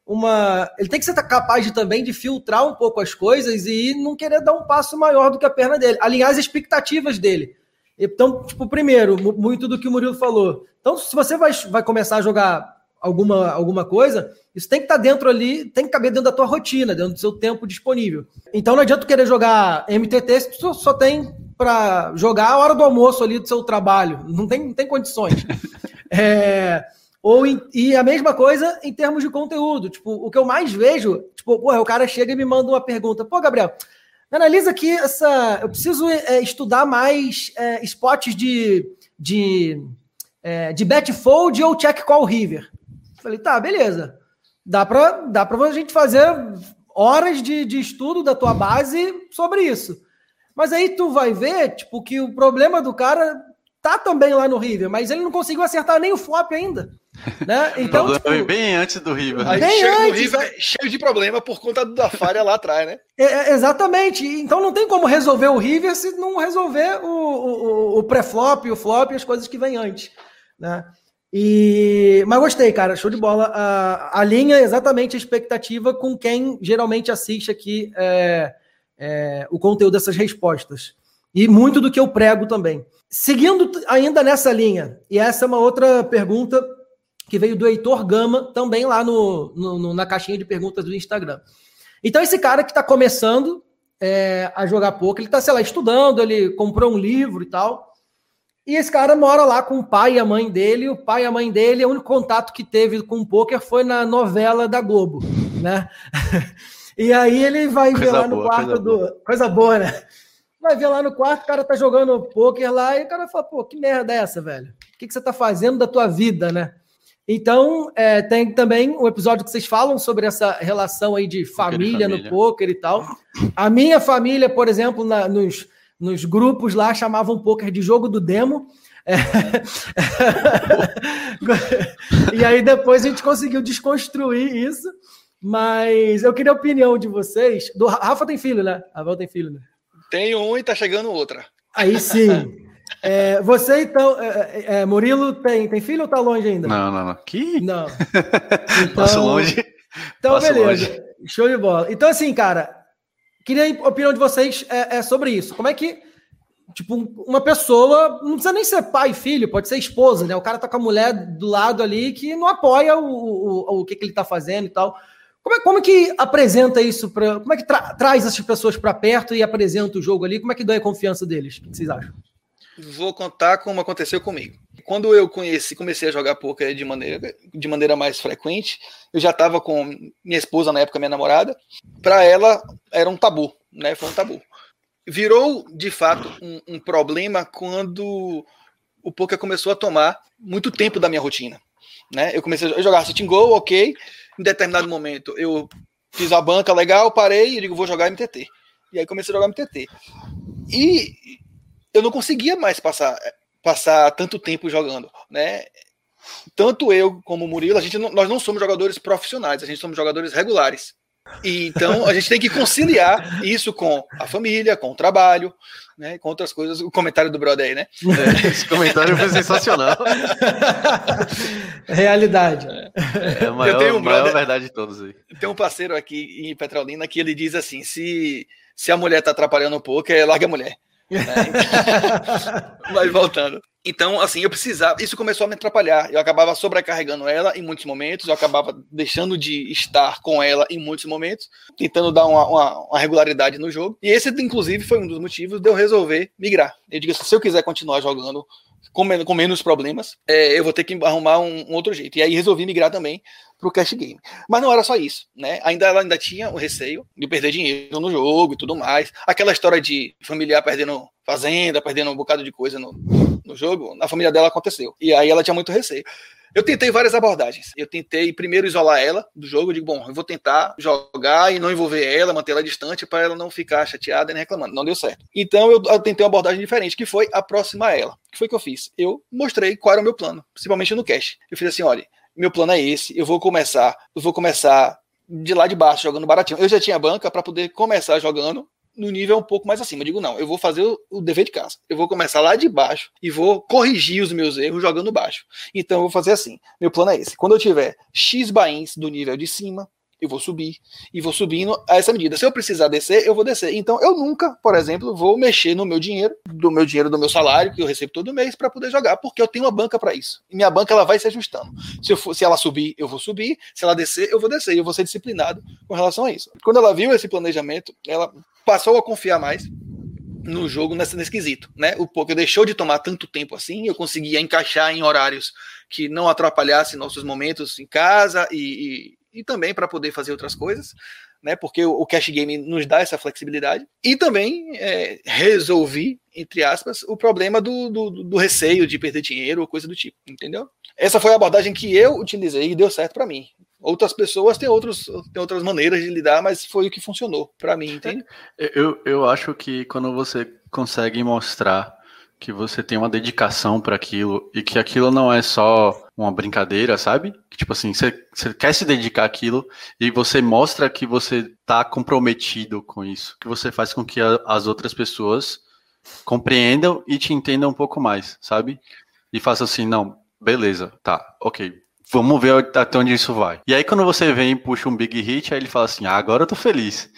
uma. Ele tem que ser capaz de, também de filtrar um pouco as coisas e não querer dar um passo maior do que a perna dele, alinhar as expectativas dele. Então, tipo, primeiro, muito do que o Murilo falou. Então, se você vai, vai começar a jogar alguma, alguma coisa, isso tem que estar tá dentro ali, tem que caber dentro da tua rotina, dentro do seu tempo disponível. Então não adianta querer jogar MTT se tu só tem para jogar a hora do almoço ali do seu trabalho. Não tem, não tem condições. É, ou em, e a mesma coisa em termos de conteúdo. Tipo, o que eu mais vejo, tipo, porra, o cara chega e me manda uma pergunta. Pô, Gabriel, analisa aqui essa. Eu preciso é, estudar mais é, spots de, de, é, de bet fold ou check call river. Falei, tá, beleza. Dá para dá pra a gente fazer horas de, de estudo da tua base sobre isso. Mas aí tu vai ver, tipo, que o problema do cara tá também lá no River, mas ele não conseguiu acertar nem o flop ainda. Né? Então, o tipo, bem antes do River. Aí bem chega antes, River né? cheio de problema por conta da falha lá atrás, né? É, é, exatamente. Então não tem como resolver o River se não resolver o, o, o pré-flop, o flop e as coisas que vêm antes. Né? E, mas gostei, cara, show de bola. A, a linha é exatamente a expectativa com quem geralmente assiste aqui é, é, o conteúdo dessas respostas. E muito do que eu prego também. Seguindo ainda nessa linha, e essa é uma outra pergunta que veio do Heitor Gama, também lá no, no na caixinha de perguntas do Instagram. Então, esse cara que está começando é, a jogar pouco, ele está, sei lá, estudando, ele comprou um livro e tal. E esse cara mora lá com o pai e a mãe dele. O pai e a mãe dele, o único contato que teve com o poker foi na novela da Globo, né? e aí ele vai coisa ver lá boa, no quarto coisa do. Boa. Coisa boa, né? Vai ver lá no quarto, o cara tá jogando poker lá, e o cara fala, pô, que merda é essa, velho? O que, que você tá fazendo da tua vida, né? Então, é, tem também um episódio que vocês falam sobre essa relação aí de família, família. no poker e tal. A minha família, por exemplo, na, nos, nos grupos lá chamavam poker de jogo do demo. É... e aí depois a gente conseguiu desconstruir isso. Mas eu queria a opinião de vocês. Do Rafa tem filho, né? Rafael tem filho, né? Tenho um e tá chegando outra. Aí sim. É, você então, é, é, Murilo tem, tem filho ou tá longe ainda? Não, não, não. Que? Não. Então, Passo longe. Então, Passo beleza. Longe. Show de bola. Então, assim, cara, queria a opinião de vocês é, é, sobre isso. Como é que, tipo, uma pessoa, não precisa nem ser pai e filho, pode ser esposa, né? O cara tá com a mulher do lado ali que não apoia o, o, o que, que ele tá fazendo e tal. Como é, como é que apresenta isso para. Como é que tra traz essas pessoas para perto e apresenta o jogo ali? Como é que dá a confiança deles? O que vocês acham? Vou contar como aconteceu comigo. Quando eu conheci, comecei a jogar poker de maneira, de maneira mais frequente, eu já estava com minha esposa na época, minha namorada. Para ela era um tabu, né? Foi um tabu. Virou de fato um, um problema quando o poker começou a tomar muito tempo da minha rotina. Né? Eu comecei a jogar sitting goal, ok. Em determinado momento eu fiz a banca legal, parei e digo, vou jogar MTT. E aí comecei a jogar MTT. E eu não conseguia mais passar, passar tanto tempo jogando, né? Tanto eu como o Murilo, a gente não, nós não somos jogadores profissionais, a gente somos jogadores regulares. E, então a gente tem que conciliar isso com a família, com o trabalho, né, com outras coisas. O comentário do brother aí, né? É, esse comentário foi sensacional. Realidade. É, a maior, eu tenho um brother, maior verdade de todos aí. Tem um parceiro aqui em Petrolina que ele diz assim: se, se a mulher tá atrapalhando um pouco, é larga a mulher. É, então... Vai voltando. Então, assim, eu precisava. Isso começou a me atrapalhar. Eu acabava sobrecarregando ela em muitos momentos, eu acabava deixando de estar com ela em muitos momentos, tentando dar uma, uma, uma regularidade no jogo. E esse, inclusive, foi um dos motivos de eu resolver migrar. Eu digo assim: se eu quiser continuar jogando com, menos, com menos problemas, é, eu vou ter que arrumar um, um, outro jeito. E aí resolvi migrar também para o cash game. Mas não era só isso, né? Ainda ela ainda tinha o receio de perder dinheiro no jogo e tudo mais. Aquela história de familiar perdendo fazenda, perdendo um bocado de coisa no, no jogo, na família dela aconteceu. E aí ela tinha muito receio. Eu tentei várias abordagens. Eu tentei primeiro isolar ela do jogo. Eu digo, bom, eu vou tentar jogar e não envolver ela, manter ela distante para ela não ficar chateada e reclamando. Não deu certo. Então eu, eu, tentei uma abordagem diferente, que foi aproximar ela. O que foi que eu fiz? Eu mostrei qual era o meu plano, principalmente no cash. Eu fiz assim, olha, meu plano é esse. Eu vou começar, eu vou começar de lá de baixo jogando baratinho. Eu já tinha banca para poder começar jogando no nível um pouco mais acima. Eu digo, não, eu vou fazer o, dever de casa. Eu vou começar lá de baixo e vou corrigir os meus erros jogando baixo. Então eu vou fazer assim. Meu plano é esse. Quando eu tiver X bains do nível de cima, eu vou subir e vou subindo a essa medida. Se eu precisar descer, eu vou descer. Então eu nunca, por exemplo, vou mexer no meu dinheiro, do meu dinheiro do meu salário que eu recebo todo mês para poder jogar, porque eu tenho uma banca para isso. E minha banca ela vai se ajustando. Se, eu for, se ela subir, eu vou subir. Se ela descer, eu vou descer. Eu vou ser disciplinado com relação a isso. Quando ela viu esse planejamento, ela passou a confiar mais no jogo nesse, nesse quesito, né? O poker deixou de tomar tanto tempo assim, eu conseguia encaixar em horários que não atrapalhassem nossos momentos em casa e, e, também para poder fazer outras coisas, né? Porque o, o, cash game nos dá essa flexibilidade e também é, resolvi entre aspas o problema do, do, do, receio de perder dinheiro ou coisa do tipo, entendeu? Essa foi a abordagem que eu utilizei e deu certo para mim. Outras pessoas têm, outros, têm outras maneiras de lidar, mas foi o que funcionou para mim, entende? É, eu, eu acho que quando você consegue mostrar que você tem uma dedicação para aquilo e que aquilo não é só uma brincadeira, sabe? Tipo assim, você, você quer se dedicar àquilo e você mostra que você tá comprometido com isso, que você faz com que a, as outras pessoas compreendam e te entendam um pouco mais, sabe? E faça assim, não, beleza, tá, ok, Vamos ver até onde isso vai. E aí, quando você vem e puxa um big hit, aí ele fala assim: ah, agora eu tô feliz.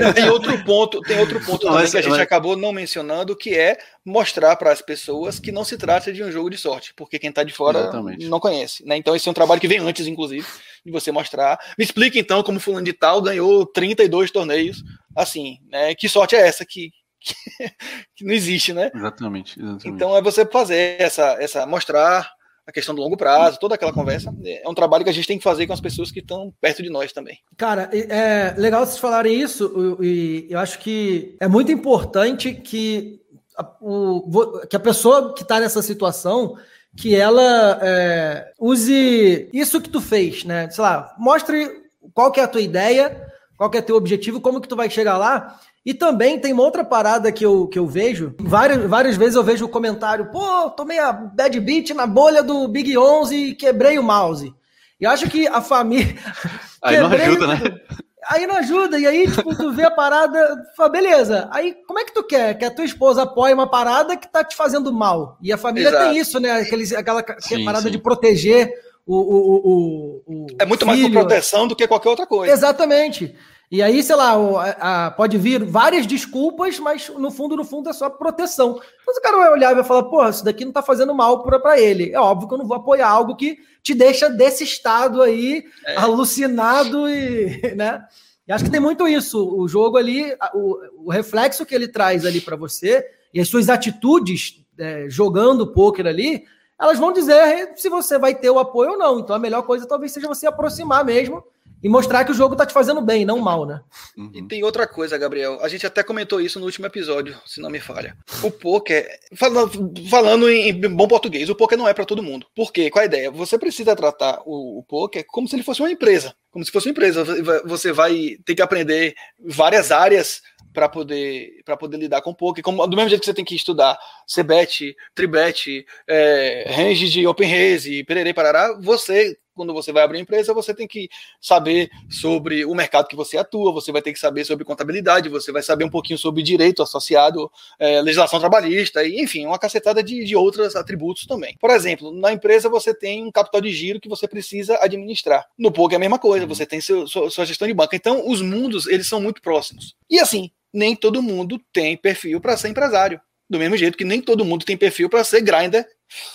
É, tem outro ponto, tem outro ponto mas, que a gente mas... acabou não mencionando, que é mostrar para as pessoas que não se trata de um jogo de sorte, porque quem tá de fora Exatamente. não conhece. Né? Então, esse é um trabalho que vem antes, inclusive, de você mostrar. Me explique então como fulano de tal ganhou 32 torneios. Assim, né? Que sorte é essa que, que, não existe, né? Exatamente, exatamente. Então é você fazer essa, essa mostrar a questão do longo prazo, toda aquela conversa. É um trabalho que a gente tem que fazer com as pessoas que estão perto de nós também. Cara, é legal vocês falarem isso, e eu acho que é muito importante que a, o, que a pessoa que está nessa situação que ela é, use isso que tu fez, né? Sei lá, mostre qual que é a tua ideia, qual que é teu objetivo, como que tu vai chegar lá, e também tem uma outra parada que eu, que eu vejo. Várias, várias vezes eu vejo o comentário: pô, tomei a bad beat na bolha do Big 11 e quebrei o mouse. E acho que a família. Aí não ajuda, né? Aí não ajuda. E aí, tipo, tu vê a parada, fala, beleza. Aí, como é que tu quer? Que a tua esposa apoie uma parada que tá te fazendo mal. E a família Exato. tem isso, né? Aqueles, aquela sim, parada sim. de proteger o, o, o, o, É muito filho. mais por proteção do que qualquer outra coisa. Exatamente. E aí, sei lá, a, a, pode vir várias desculpas, mas no fundo, no fundo, é só proteção. Mas o cara vai olhar e vai falar, porra, isso daqui não tá fazendo mal para ele. É óbvio que eu não vou apoiar algo que te deixa desse estado aí, é. alucinado e, né? E acho que tem muito isso. O jogo ali, o, o reflexo que ele traz ali para você e as suas atitudes é, jogando poker ali, elas vão dizer se você vai ter o apoio ou não. Então a melhor coisa talvez seja você aproximar mesmo e mostrar que o jogo tá te fazendo bem, não mal, né? Uhum. E tem outra coisa, Gabriel. A gente até comentou isso no último episódio, se não me falha. O poker, falando, falando em, bom português, o poker não é para todo mundo. Por quê? Qual a ideia? Você precisa tratar o, o poker como se ele fosse uma empresa. Como se fosse uma empresa. Você vai ter que aprender várias áreas para poder para poder lidar com poker. Como, do mesmo jeito que você tem que estudar CBET, Tribet, é, range de open raise, pererei parará, você quando você vai abrir empresa, você tem que saber sobre o mercado que você atua, você vai ter que saber sobre contabilidade, você vai saber um pouquinho sobre direito associado, é, legislação trabalhista, e, enfim, uma cacetada de, de outros atributos também. Por exemplo, na empresa você tem um capital de giro que você precisa administrar. No poker é a mesma coisa, você tem seu, sua, sua gestão de banca. Então, os mundos, eles são muito próximos. E assim, nem todo mundo tem perfil para ser empresário. Do mesmo jeito que nem todo mundo tem perfil para ser grinder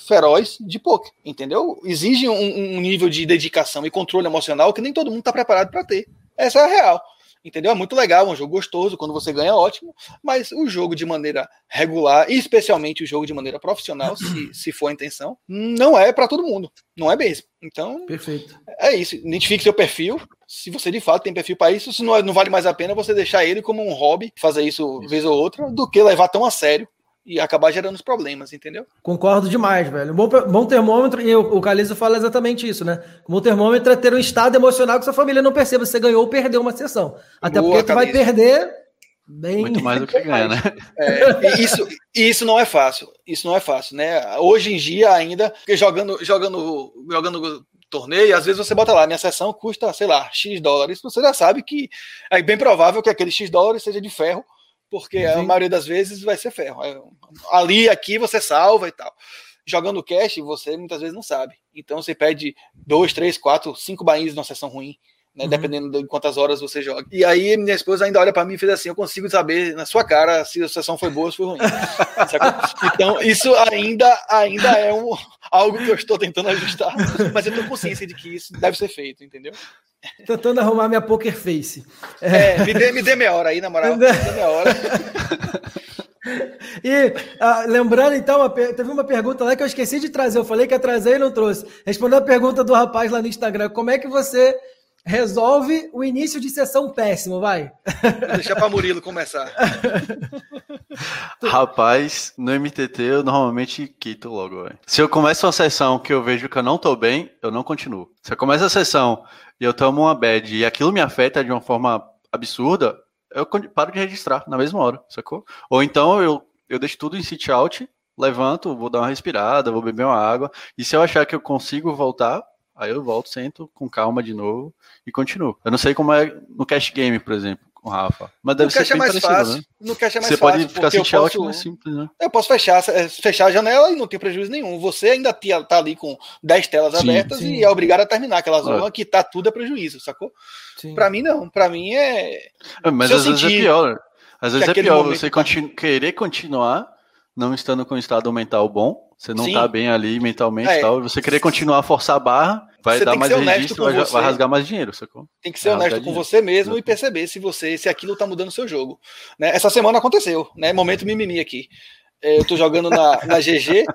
feroz de poker, entendeu? Exige um, um, nível de dedicação e controle emocional que nem todo mundo está preparado para ter. Essa é a real. Entendeu? É muito legal, é um jogo gostoso, quando você ganha, ótimo, mas o jogo de maneira regular, e especialmente o jogo de maneira profissional, se, se for a intenção, não é para todo mundo. Não é mesmo. Então, Perfeito. é isso. Identifique seu perfil. Se você de fato tem perfil para isso, se não, é, não vale mais a pena você deixar ele como um hobby, fazer isso, isso. vez ou outra, do que levar tão a sério e acabar gerando os problemas, entendeu? Concordo demais, velho. Bom, bom termômetro, e o, o Calizo fala exatamente isso, né? Um bom termômetro é ter um estado emocional que sua família não perceba se você ganhou ou perdeu uma sessão. Até Boa, porque tu vai perder bem. Muito mais do que ganha, né? É, isso, isso não é fácil. Isso não é fácil, né? Hoje em dia, ainda, porque jogando, jogando, jogando torneio, às vezes você bota lá, minha sessão custa, sei lá, X dólares. Você já sabe que é bem provável que aquele X dólares seja de ferro porque a maioria das vezes vai ser ferro. Ali, aqui você salva e tal. Jogando cash, você muitas vezes não sabe. Então você pede dois, três, quatro, cinco bainhas numa sessão ruim. Né, uhum. Dependendo de quantas horas você joga. E aí minha esposa ainda olha para mim e fez assim: eu consigo saber na sua cara se a sessão foi boa ou se foi ruim. então isso ainda, ainda é um, algo que eu estou tentando ajustar, mas eu tenho consciência de que isso deve ser feito, entendeu? Tentando arrumar minha poker face. É, é me, dê, me dê meia hora aí, na moral. Me dê meia hora. E ah, lembrando, então, teve uma pergunta lá que eu esqueci de trazer. Eu falei que ia trazer e não trouxe. Respondendo a pergunta do rapaz lá no Instagram: como é que você resolve o início de sessão péssimo? Vai. Deixa para Murilo começar. Rapaz, no MTT eu normalmente quito logo. Véio. Se eu começo uma sessão que eu vejo que eu não tô bem, eu não continuo. Se eu começo a sessão e eu tomo uma bad e aquilo me afeta de uma forma absurda, eu paro de registrar na mesma hora, sacou? Ou então eu eu deixo tudo em sit out, levanto, vou dar uma respirada, vou beber uma água, e se eu achar que eu consigo voltar, aí eu volto, sento com calma de novo e continuo. Eu não sei como é no cash game, por exemplo com o Rafa. Mas deve no ser é mais parecido, fácil. Né? No cash é mais Você fácil. pode ficar sem posso... mais simples, né? Eu posso fechar, é, fechar a janela e não tem prejuízo nenhum. Você ainda tá ali com 10 telas sim, abertas sim. e é obrigado a terminar aquela zona é. que tá tudo é prejuízo, sacou? Sim. Pra mim, não. Pra mim é. Mas às vezes é pior. Às vezes é pior você tá... continu... querer continuar não estando com um estado mental bom. Você não tá bem ali mentalmente e tal. Você querer continuar a forçar a barra vai dar mais registro, vai, vai, rasgar mais dinheiro, sacou? Tem que ser honesto com dinheiro. você mesmo e perceber se você, se aquilo tá mudando o seu jogo. Né? Essa semana aconteceu, né? Momento mimimi aqui. É, eu tô jogando na, na GG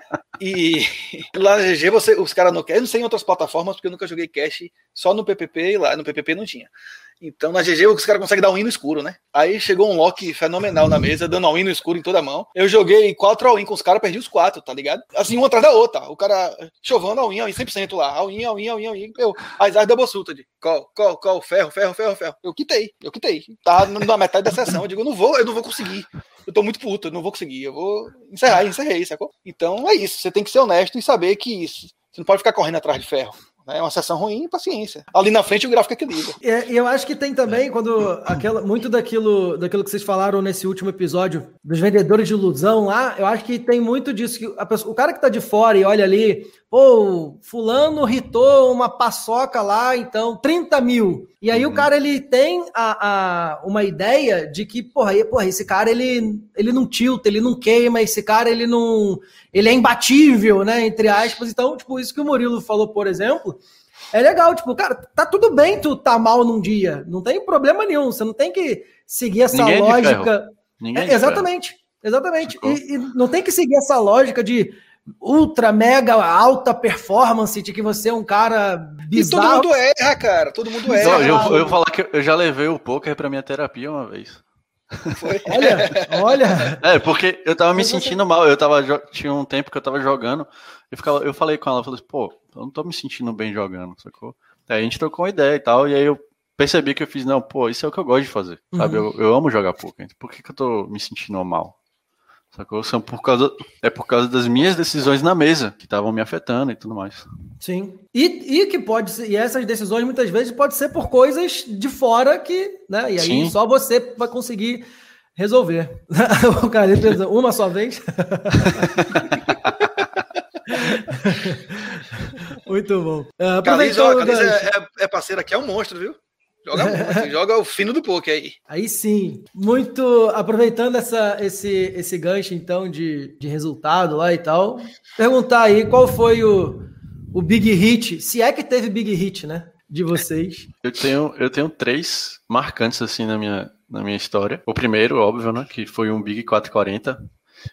e lá na GG você, os caras não querem. Eu não sei em outras plataformas, porque eu nunca joguei cash só no PPP e lá no PPP não tinha. Então na GG os caras conseguem dar um win no escuro, né? Aí chegou um lock fenomenal na mesa, dando all-in no escuro em toda a mão. Eu joguei quatro all-in com os caras, perdi os quatro, tá ligado? Assim, um atrás da outra. O cara chovando all-in, all-in 100% lá. All-in, all-in, all-in, all-in. Eu, Isaac double de call, call, call, ferro, ferro, ferro, ferro. Eu quitei, eu quitei. Tá na metade da sessão. Eu digo, não vou, eu não vou conseguir. Eu tô muito puto, eu não vou conseguir. Eu vou encerrar, encerrei, sacou? Então é isso. Você tem que ser honesto e saber que isso. Você não pode ficar correndo atrás de ferro. É uma sessão ruim, paciência. Ali na frente o gráfico equilibra. É, e eu acho que tem também, quando aquela, muito daquilo, daquilo que vocês falaram nesse último episódio dos vendedores de ilusão lá, eu acho que tem muito disso. Que pessoa, o cara que tá de fora e olha ali, pô, fulano ritou uma paçoca lá, então 30 mil. E aí uhum. o cara ele tem a, a, uma ideia de que, porra, porra, esse cara ele, ele não tilta, ele não queima, esse cara ele não. Ele é imbatível, né? Entre aspas. Então, tipo, isso que o Murilo falou, por exemplo, é legal, tipo, cara, tá tudo bem tu tá mal num dia, não tem problema nenhum, você não tem que seguir essa Ninguém é lógica. É é, exatamente, exatamente. E, e, não tem que seguir essa lógica de ultra, mega, alta performance, de que você é um cara bizarro. E todo mundo erra, cara, todo mundo erra. eu, eu, eu falar que eu já levei o poker pra minha terapia uma vez. Foi. Olha, olha. É, porque eu tava me sentindo mal. Eu tava. Tinha um tempo que eu tava jogando. Eu, ficava, eu falei com ela, eu falei assim, pô, eu não tô me sentindo bem jogando, sacou? Aí a gente trocou uma ideia e tal, e aí eu percebi que eu fiz, não, pô, isso é o que eu gosto de fazer, uhum. sabe? Eu, eu amo jogar poker, por que, que eu tô me sentindo mal? Sacou? São por causa, é por causa das minhas decisões na mesa, que estavam me afetando e tudo mais. Sim. E, e que pode ser, e essas decisões muitas vezes pode ser por coisas de fora que, né? E aí Sim. só você vai conseguir resolver. o cara pensa, uma só vez. Muito bom. Uh, Caliz, ó, Caliz é, é, é parceiro aqui, é um monstro, viu? Joga muito, joga o fino do poker aí. Aí sim. Muito aproveitando essa, esse, esse gancho, então, de, de resultado lá e tal. Perguntar aí qual foi o, o big hit, se é que teve big hit, né? De vocês. Eu tenho, eu tenho três marcantes assim na minha, na minha história. O primeiro, óbvio, né? Que foi um Big 440.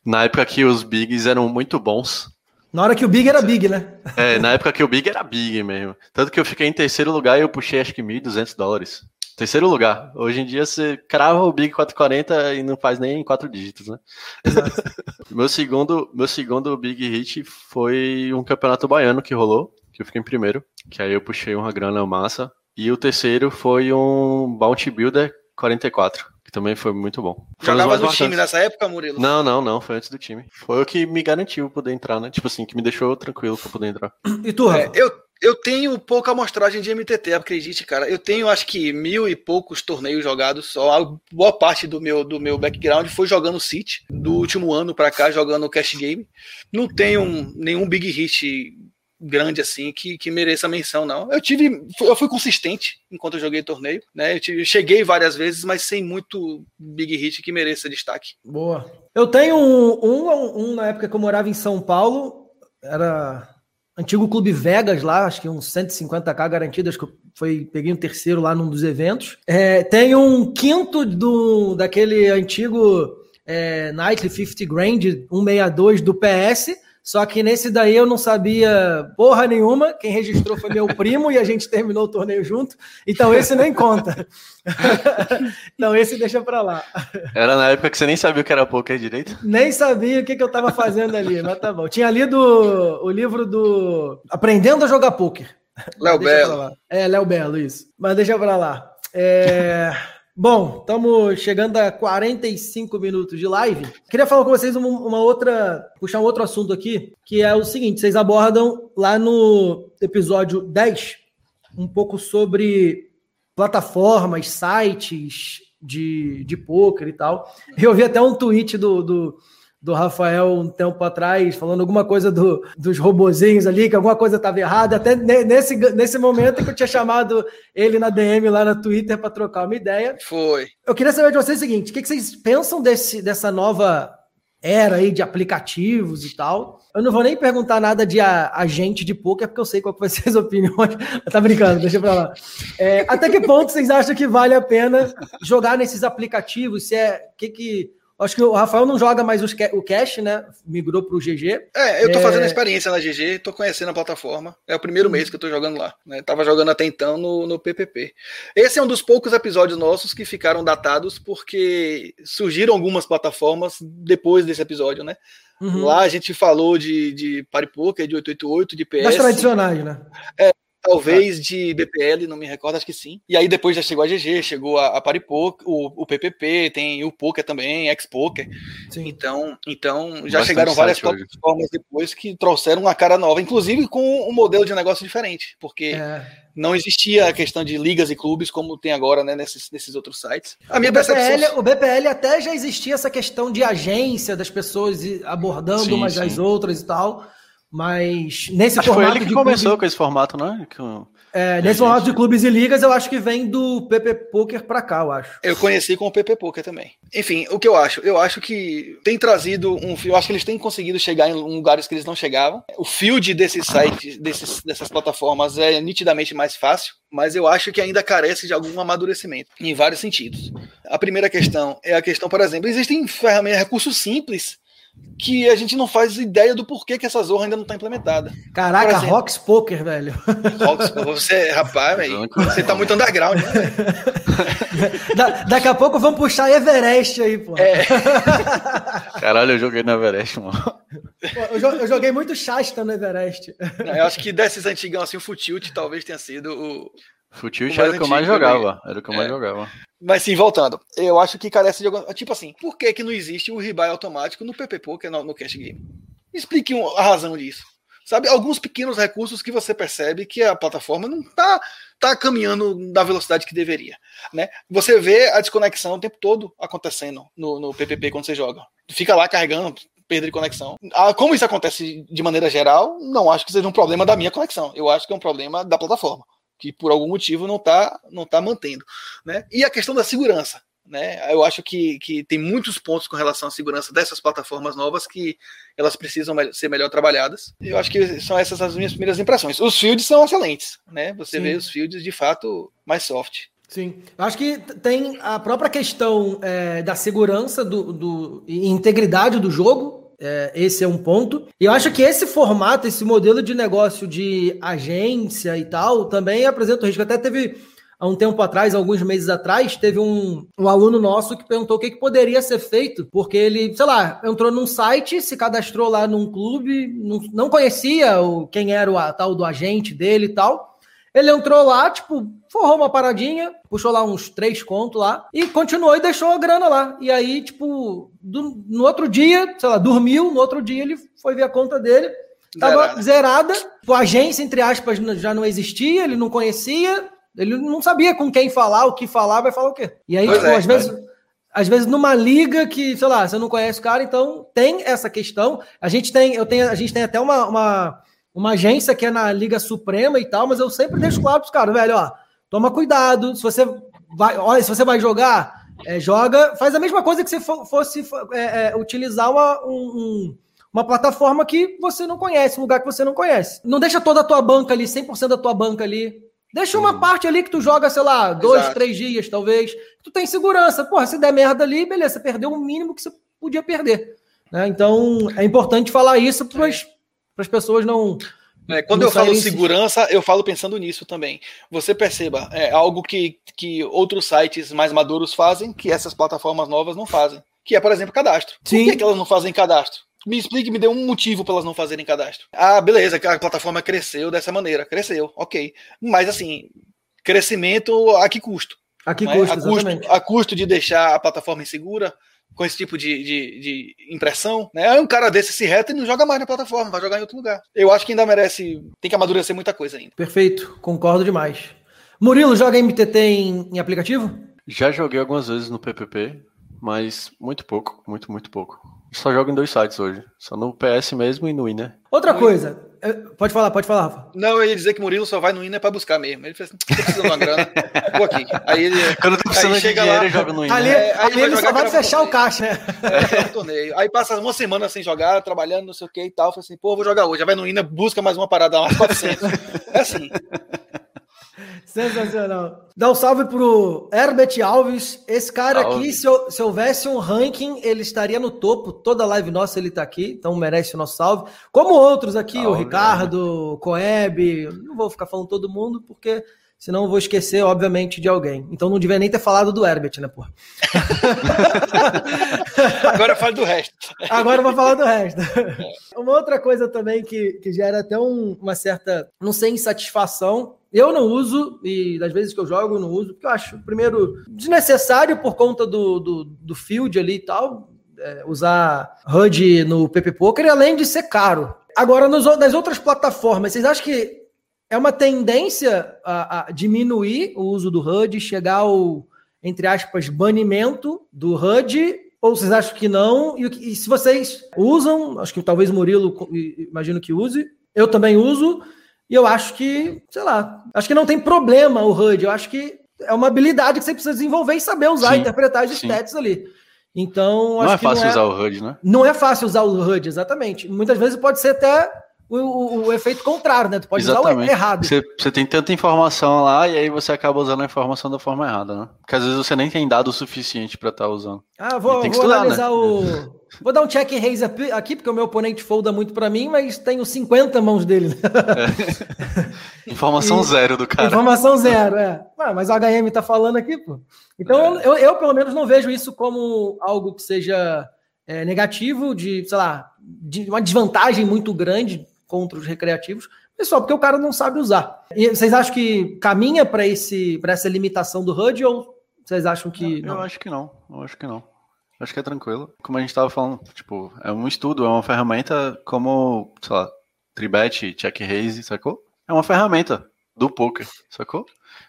Na época que os Bigs eram muito bons. Na hora que o Big era Big, né? É, na época que o Big era Big mesmo. Tanto que eu fiquei em terceiro lugar e eu puxei acho que 1.200 dólares. Terceiro lugar. Hoje em dia você crava o Big 440 e não faz nem quatro dígitos, né? meu, segundo, meu segundo Big Hit foi um campeonato baiano que rolou, que eu fiquei em primeiro. Que aí eu puxei uma grana massa. E o terceiro foi um Bounty Builder 44 que também foi muito bom. Jogava no time nessa época, Murilo? Não, não, não, foi antes do time. Foi o que me garantiu poder entrar, né? Tipo assim, que me deixou tranquilo pra poder entrar. E tu, é, eu, eu tenho pouca amostragem de MTT, acredite, cara. Eu tenho acho que mil e poucos torneios jogados só. A boa parte do meu, do meu background foi jogando City, do último ano pra cá, jogando Cash Game. Não tenho nenhum big hit grande assim que, que mereça menção, não. Eu tive, eu fui consistente enquanto eu joguei torneio, né? Eu, tive, eu cheguei várias vezes, mas sem muito big hit que mereça destaque. Boa. Eu tenho um, um, um na época que eu morava em São Paulo, era antigo Clube Vegas lá, acho que uns 150k garantidas, que eu foi, peguei um terceiro lá num dos eventos. É, tem um quinto do, daquele antigo é, Nightly 50 Grand 162 do PS, só que nesse daí eu não sabia porra nenhuma. Quem registrou foi meu primo e a gente terminou o torneio junto. Então esse nem conta. então esse deixa pra lá. Era na época que você nem sabia o que era poker direito? Nem sabia o que, que eu tava fazendo ali, mas tá bom. Tinha lido o livro do Aprendendo a Jogar Poker. Léo Belo. É, Léo Belo, isso. Mas deixa pra lá. É... Bom, estamos chegando a 45 minutos de live. Queria falar com vocês uma, uma, outra, puxar um outro assunto aqui, que é o seguinte: vocês abordam lá no episódio 10 um pouco sobre plataformas, sites de, de poker e tal. Eu vi até um tweet do, do do Rafael um tempo atrás, falando alguma coisa do, dos robozinhos ali, que alguma coisa estava errada. Até nesse, nesse momento que eu tinha chamado ele na DM lá no Twitter para trocar uma ideia. Foi. Eu queria saber de vocês o seguinte: o que, que vocês pensam desse, dessa nova era aí de aplicativos e tal? Eu não vou nem perguntar nada de agente de poker, porque eu sei qual vai ser as opiniões. tá brincando, deixa pra lá. É, até que ponto vocês acham que vale a pena jogar nesses aplicativos? Se é. que que Acho que o Rafael não joga mais o cash, né? Migrou para o GG. É, eu tô é... fazendo experiência na GG, tô conhecendo a plataforma. É o primeiro mês que eu tô jogando lá. Né? Tava jogando até então no, no PPP. Esse é um dos poucos episódios nossos que ficaram datados porque surgiram algumas plataformas depois desse episódio, né? Uhum. Lá a gente falou de, de Party Poker, de 888, de PS. Das tradicionais, né? É, Talvez de BPL, não me recordo, acho que sim. E aí depois já chegou a GG, chegou a, a Paripoker, o, o PPP, tem o Poker também, X-Poker. Então, então já Bastante chegaram várias plataformas depois que trouxeram uma cara nova, inclusive com um modelo de negócio diferente, porque é. não existia a questão de ligas e clubes como tem agora né, nesses, nesses outros sites. A minha o, percepção... BPL, o BPL até já existia essa questão de agência das pessoas abordando sim, umas sim. as outras e tal. Mas nesse acho formato. Foi ele que começou clube, com esse formato, né? É, nesse formato de clubes e ligas, eu acho que vem do PP Poker para cá, eu acho. Eu conheci com o PP Poker também. Enfim, o que eu acho? Eu acho que tem trazido um. Eu acho que eles têm conseguido chegar em lugares que eles não chegavam. O field desses sites, desses, dessas plataformas é nitidamente mais fácil mas eu acho que ainda carece de algum amadurecimento, em vários sentidos. A primeira questão é a questão, por exemplo, existem ferramentas, recursos simples que a gente não faz ideia do porquê que essa zorra ainda não está implementada. Caraca, exemplo, Rocks Poker, velho. Rocks você, rapaz, velho, você tá muito underground, né, da, daqui a pouco vamos puxar Everest aí, pô. É. Caralho, eu joguei no Everest, mano. Pô, eu, joguei muito Shasta no Everest. Não, eu acho que desses antigão, assim, o Futilt talvez tenha sido o, Futilt era o que eu mais jogava. Era o que eu mais é. jogava. Mas sim, voltando. Eu acho que carece de alguma. Tipo assim, por que, que não existe o rebuy automático no PP Poker no, no Cash Game? Explique a razão disso. Sabe, alguns pequenos recursos que você percebe que a plataforma não está tá caminhando na velocidade que deveria. Né? Você vê a desconexão o tempo todo acontecendo no, no PPP quando você joga. Fica lá carregando, perda de conexão. Ah, como isso acontece de maneira geral, não acho que seja um problema da minha conexão. Eu acho que é um problema da plataforma que por algum motivo não está não tá mantendo. Né? E a questão da segurança. Né? Eu acho que, que tem muitos pontos com relação à segurança dessas plataformas novas que elas precisam ser melhor trabalhadas. Eu acho que são essas as minhas primeiras impressões. Os fields são excelentes, né? Você Sim. vê os fields de fato mais soft. Sim, eu acho que tem a própria questão é, da segurança do, do, e integridade do jogo, é, esse é um ponto. E eu acho que esse formato, esse modelo de negócio de agência e tal, também apresenta o risco. Até teve há um tempo atrás, alguns meses atrás, teve um, um aluno nosso que perguntou o que, que, poderia ser feito, porque ele, sei lá, entrou num site, se cadastrou lá num clube, não, não conhecia o, quem era o a, tal do agente dele e tal. Ele entrou lá, tipo, forrou uma paradinha, puxou lá uns três contos lá e continuou e deixou a grana lá. E aí, tipo, do, no outro dia, sei lá, dormiu, no outro dia ele foi ver a conta dele, tava zerada. A agência, entre aspas, já não existia, ele não conhecia, ele não sabia com quem falar, o que falar, vai falar o quê. E aí, tipo, é, às vezes. Às vezes numa liga que, sei lá, você não conhece o cara, então tem essa questão. A gente tem, eu tenho, a gente tem até uma, uma uma agência que é na Liga Suprema e tal, mas eu sempre deixo claro pros caras, velho, ó, toma cuidado, se você vai, olha, se você vai jogar, é, joga, faz a mesma coisa que se fosse é, é, utilizar uma, um, uma plataforma que você não conhece, um lugar que você não conhece. Não deixa toda a tua banca ali, 100% da tua banca ali. Deixa uma parte ali que tu joga, sei lá, dois, Exato. três dias, talvez. Tu tem segurança. Porra, se der merda ali, beleza, você perdeu o mínimo que você podia perder. Né? Então, é importante falar isso para para as pessoas não. É, quando não eu falo segurança, eu falo pensando nisso também. Você perceba, é algo que, que outros sites mais maduros fazem, que essas plataformas novas não fazem. Que é, por exemplo, cadastro. Sim. Por que, que elas não fazem cadastro? Me explique, me dê um motivo para elas não fazerem cadastro. Ah, beleza, a plataforma cresceu dessa maneira. Cresceu, ok. Mas assim, crescimento a que custo? A que custo, a custo, a custo de deixar a plataforma insegura, com esse tipo de, de, de, impressão, né? Aí um cara desse se reta e não joga mais na plataforma, vai jogar em outro lugar. Eu acho que ainda merece, tem que amadurecer muita coisa ainda. Perfeito, concordo demais. Murilo, joga MTT em, em aplicativo? Já joguei algumas vezes no PPP, mas muito pouco, muito, muito pouco. Só jogo em dois sites hoje, só no PS mesmo e no Winner. Outra coisa, Pode falar, pode falar, Rafa. Não, eu ia dizer que Murilo só vai no Iner pra buscar mesmo. Ele fez assim, tô precisando de uma grana, vou aqui. Aí ele. Quando tô precisando de dinheiro, lá, ele joga no Iner. Ali, é, aí ali ele, só vai fechar o caixa, né? É, torneio. Aí passa uma semana sem jogar, trabalhando, não sei o que e tal. Falei assim, pô, vou jogar hoje. Já vai no Iner, busca mais uma parada, umas 400. É assim. Sensacional. Dá um salve pro Herbert Alves. Esse cara Alves. aqui, se, se, houvesse um ranking, ele estaria no topo. Toda live nossa ele tá aqui, então merece o nosso salve. Como outros aqui, Alves, o Ricardo, o Coeb. Não vou ficar falando todo mundo, porque senão eu vou esquecer, obviamente, de alguém. Então não devia nem ter falado do Herbert, né, porra? Agora falo do resto. Agora eu vou falar do resto. Uma outra coisa também que, que gera até um, uma certa, não sei, insatisfação eu não uso, e das vezes que eu jogo, não uso, porque eu acho, primeiro, desnecessário por conta do, do, do field ali e tal, é, usar HUD no PP Poker, além de ser caro. Agora, nos, nas outras plataformas, vocês acham que é uma tendência a, a diminuir o uso do HUD, chegar ao, entre aspas, banimento do HUD, ou vocês acham que não? E, e se vocês usam, acho que talvez o Murilo, imagino que use, eu também uso, e eu acho que, sei lá, acho que não tem problema o HUD. Eu acho que é uma habilidade que você precisa desenvolver e saber usar, sim, interpretar as stats ali. Então, não é fácil não é, usar o HUD, né? Não é fácil usar o HUD, exatamente. Muitas vezes pode ser até o, o, o, efeito contrário, né? Tu pode Exatamente. usar o errado. Você, você, tem tanta informação lá e aí você acaba usando a informação da forma errada, né? Porque às vezes você nem tem dado o suficiente para estar tá usando. Ah, vou, vou estudar, analisar né? o. Vou dar um check and raise aqui, porque o meu oponente folda muito para mim, mas tenho 50 mãos dele. Né? É. Informação e... zero do cara. Informação zero, é. Ah, mas o HM tá falando aqui, pô. Então é. eu, eu, pelo menos, não vejo isso como algo que seja é, negativo, de, sei lá, de uma desvantagem muito grande contra os recreativos, mas só porque o cara não sabe usar. E vocês acham que caminha para esse para essa limitação do HUD ou vocês acham que não? Eu acho que não. Eu acho que não. Acho que é tranquilo. Como a gente estava falando, tipo, é um estudo, é uma ferramenta como, sei lá, Tribet, Check Raise, sacou? É uma ferramenta do poker, sacou?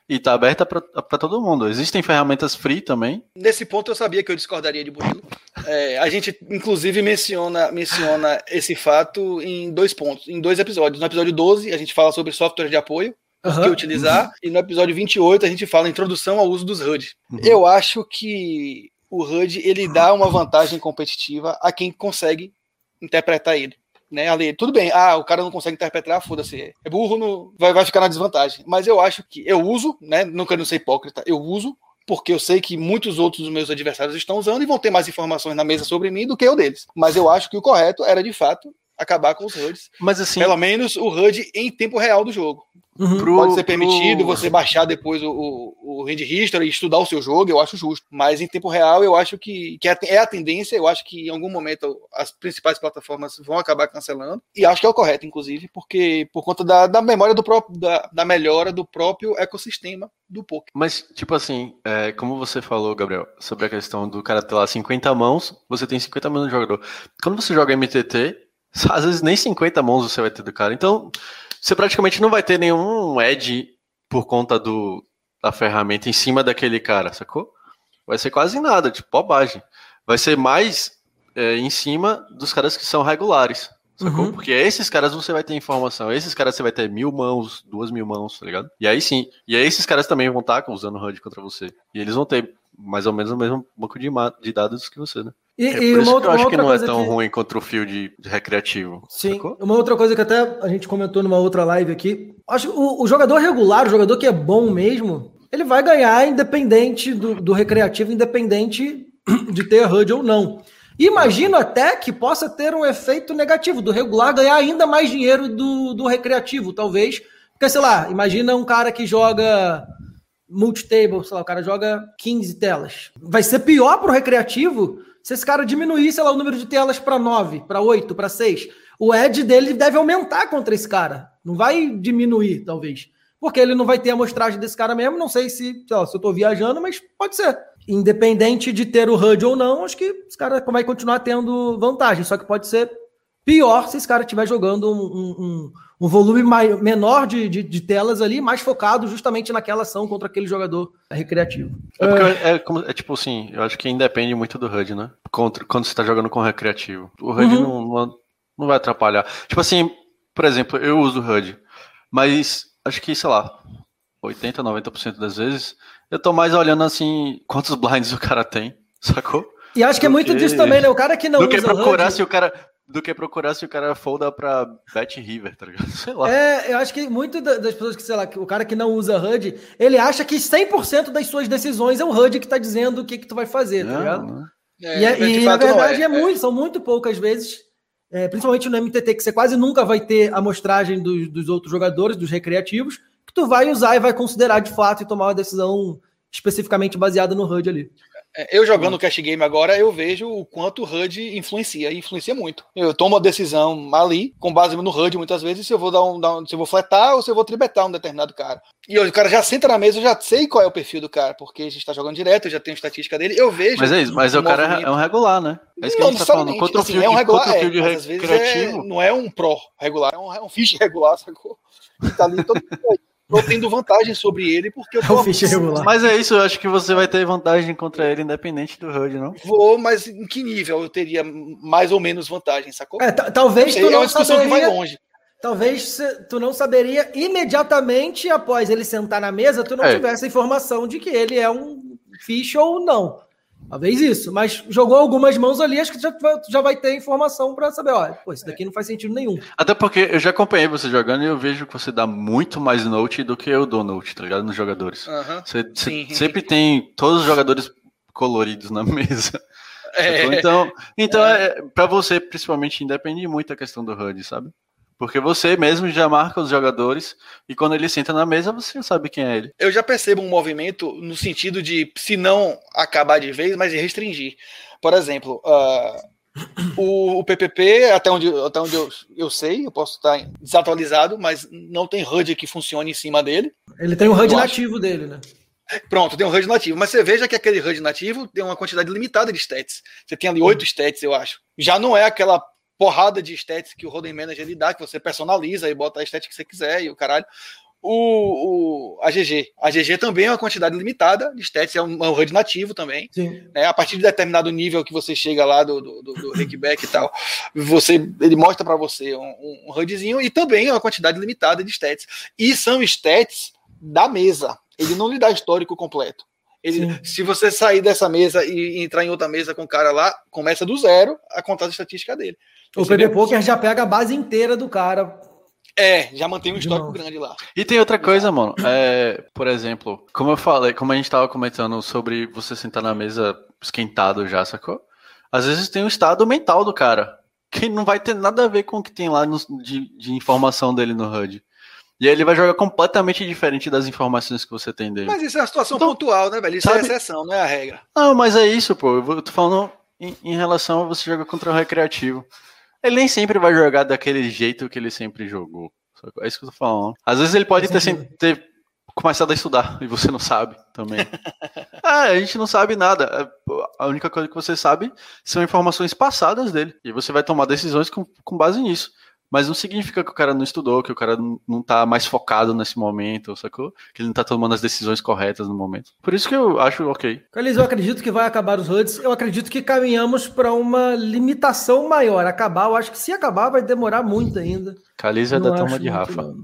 E tá aberta para todo mundo. Existem ferramentas free também. Nesse ponto eu sabia que eu discordaria de Murilo. É, a gente, inclusive, menciona, menciona esse fato em dois pontos, em dois episódios. No episódio 12, a gente fala sobre software de apoio, uhum. que utilizar, uhum. e no episódio 28 a gente fala introdução ao uso dos HUD. Uhum. Eu acho que o HUD ele dá uma vantagem competitiva a quem consegue interpretar ele né, ali, tudo bem, ah, o cara não consegue interpretar, foda-se, é burro, no, vai, vai ficar na desvantagem. Mas eu acho que eu uso, né, não quero ser hipócrita, eu uso porque eu sei que muitos outros dos meus adversários estão usando e vão ter mais informações na mesa sobre mim do que eu deles. Mas eu acho que o correto era, de fato, acabar com os HUDs. Mas assim, pelo menos o HUD em tempo real do jogo. Uhum. Pro, Pode ser permitido pro... você baixar depois o, o, o Hand History e estudar o seu jogo, eu acho justo. Mas em tempo real, eu acho que, que é, é a tendência. Eu acho que em algum momento as principais plataformas vão acabar cancelando. E acho que é o correto, inclusive, porque por conta da, da memória do próprio, da, da melhora do próprio ecossistema do poker. Mas, tipo assim, é, como você falou, Gabriel, sobre a questão do cara ter lá 50 mãos, você tem 50 mãos no jogador. Quando você joga MTT, às vezes nem 50 mãos você vai ter do cara. Então, você praticamente não vai ter nenhum edge por conta do, da ferramenta em cima daquele cara, sacou? Vai ser quase nada, tipo, bobagem. Vai ser mais é, em cima dos caras que são regulares, sacou? Uhum. Porque esses caras você vai ter informação, esses caras você vai ter mil mãos, duas mil mãos, tá ligado? E aí sim, e aí esses caras também vão estar usando HUD contra você. E eles vão ter mais ou menos o mesmo banco de, de dados que você, né? E, é e uma, outra, eu acho que não é tão que... ruim contra o fio de, de recreativo. Sim. Sacou? Uma outra coisa que até a gente comentou numa outra live aqui. Acho que o, o jogador regular, o jogador que é bom mesmo, ele vai ganhar independente do, do recreativo, independente de ter HUD ou não. Imagino até que possa ter um efeito negativo, do regular ganhar ainda mais dinheiro do, do recreativo, talvez. Porque, sei lá, imagina um cara que joga multitable, sei lá, o cara joga 15 telas. Vai ser pior para o recreativo se esse cara diminuir, sei lá, o número de telas para 9, para 8, para 6. O edge dele deve aumentar contra esse cara. Não vai diminuir, talvez. porque ele não vai ter a amostragem desse cara mesmo. Não sei se, sei lá, se eu tô viajando, mas pode ser. Independente de ter o HUD ou não, acho que esse cara vai continuar tendo vantagem. Só que pode ser pior se esse cara estiver jogando um, um, um volume maior, menor de, de, de, telas ali, mais focado justamente naquela ação contra aquele jogador recreativo. É, porque é, como, é tipo assim, eu acho que independe muito do HUD, né? Contra, quando você está jogando com recreativo. O HUD uhum. não, não, não vai atrapalhar. Tipo assim, por exemplo, eu uso o HUD, mas acho que, sei lá, 80, 90% das vezes, eu tô mais olhando assim, quantos blinds o cara tem, sacou? E acho que é muito disso também, né? O cara que não do usa que procurar HUD... se o cara do que procurar se o cara folda pra Bet River, tá ligado? Sei lá. É, eu acho que muito das pessoas que, sei lá, o cara que não usa HUD, ele acha que 100% das suas decisões é o HUD que tá dizendo o que que tu vai fazer, tá ligado? É, e, é, e na verdade é, é, muito, são muito poucas vezes, é, principalmente no MTT, que você quase nunca vai ter a amostragem dos, dos outros jogadores, dos recreativos, que tu vai usar e vai considerar de fato e tomar uma decisão especificamente baseada no HUD ali. É, eu jogando o Cash Game agora, eu vejo o quanto o HUD influencia, e influencia muito. Eu tomo uma decisão ali, com base no HUD muitas vezes, se eu vou dar um, dar um se eu vou fletar ou se eu vou tribetar um determinado cara. E o cara já senta na mesa, eu já sei qual é o perfil do cara, porque a gente tá jogando direto, eu já tenho estatística dele, eu vejo. Mas é isso, mas o cara é um regular, né? É isso que não, a gente tá falando. Contra assim, o é um regular, é, de às vezes é, não é um pro regular, é um, é um fiche regular, sacou? Que tá ali todo tô tendo vantagem sobre ele porque eu tô. Mas é isso, eu acho que você vai ter vantagem contra ele, independente do HUD, não? Vou, mas em que nível eu teria mais ou menos vantagem, sacou? É, talvez tu é não saberia... longe. Talvez tu não saberia imediatamente após ele sentar na mesa, tu não é. tivesse a informação de que ele é um fish ou não. Talvez isso, mas jogou algumas mãos ali, acho que já, já vai ter informação para saber, olha, pô, isso daqui não faz sentido nenhum. Até porque eu já acompanhei você jogando e eu vejo que você dá muito mais note do que eu dou note, tá ligado? Nos jogadores. Uhum. Você, você sempre tem todos os jogadores coloridos na mesa. É. Então, então é. é para você, principalmente, independe muito a questão do HUD, sabe? Porque você mesmo já marca os jogadores e quando ele senta na mesa, você já sabe quem é ele. Eu já percebo um movimento no sentido de, se não acabar de vez, mas de restringir. Por exemplo, uh, o, o, PPP, até onde, até onde eu, eu sei, eu posso estar desatualizado, mas não tem HUD que funcione em cima dele. Ele tem o HUD nativo dele, né? Pronto, tem um HUD nativo. Mas você veja que aquele HUD nativo tem uma quantidade limitada de stats. Você tem ali oito stats, eu acho. Já não é aquela porrada de estética que o Roden Manager ele dá, que você personaliza e bota a estética que você quiser e o caralho. O, o, a GG. A GG também é uma quantidade limitada de stats, é um, é um HUD nativo também. Né? A partir de determinado nível que você chega lá do, do, do, do e tal, você, ele mostra para você um, um HUDzinho e também é uma quantidade limitada de stats. E são stats da mesa. Ele não lhe dá histórico completo. Ele, se você sair dessa mesa e entrar em outra mesa com o cara lá, começa do zero a contar a estatística dele. O PB Poker já pega a base inteira do cara. É, já mantém um histórico grande lá. E tem outra coisa, mano. É, por exemplo, como eu falei, como a gente tava comentando sobre você sentar na mesa esquentado já, sacou? Às vezes tem o estado mental do cara, que não vai ter nada a ver com o que tem lá no, de, de informação dele no HUD. E aí ele vai jogar completamente diferente das informações que você tem dele. Mas isso é uma situação então, pontual, né, velho? Isso é sabe? é exceção, não é a regra. Não, mas é isso, pô. Eu tô falando em, em relação a você jogar contra o recreativo. Ele nem sempre vai jogar daquele jeito que ele sempre jogou. É isso que eu tô falando. Às vezes ele pode ter, ter começado a estudar e você não sabe também. ah, a gente não sabe nada. É, a única coisa que você sabe são informações passadas dele. E você vai tomar decisões com, com base nisso. Mas não significa que o cara não estudou, que o cara não tá mais focado nesse momento, sacou? Que ele não tá tomando as decisões corretas no momento. Por isso que eu acho ok. Carlos, eu acredito que vai acabar os HUDs. Eu acredito que caminhamos para uma limitação maior. Acabar, eu acho que se acabar vai demorar muito ainda. Caliza é da toma de Rafa.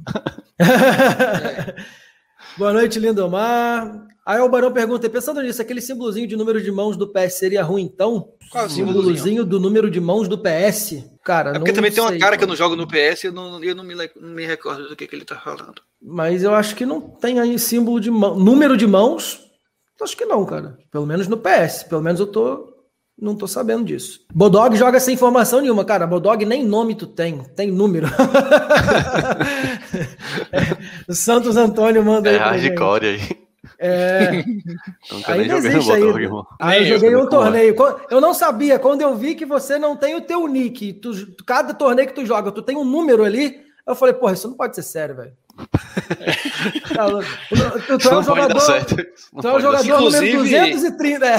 Boa noite, Lindomar. Aí o Barão pergunta, pensando nisso, aquele símbolozinho de número de mãos do PS seria ruim então? Qual é o símbolozinho do número de mãos do PS? Cara, é porque também sei, tem uma cara que eu não jogo no PS e eu não, eu não, me, não me recordo do que, que ele tá falando. Mas eu acho que não tem aí símbolo de mão. Número de mãos? Acho que não, cara. Pelo menos no PS. Pelo menos eu tô não tô sabendo disso. Bodog joga sem informação nenhuma, cara. Bodog nem nome tu tem, tem número. o Santos Antônio manda é aí. É hardcore aí. É. Nunca ainda existe aí. Ah, eu joguei um torneio. Eu não sabia. Quando eu vi que você não tem o teu nick, tu, cada torneio que tu joga, tu tem um número ali. Eu falei, porra, isso não pode ser sério, velho. tu, tu é um jogador, tu é um jogador Inclusive, número 230. É.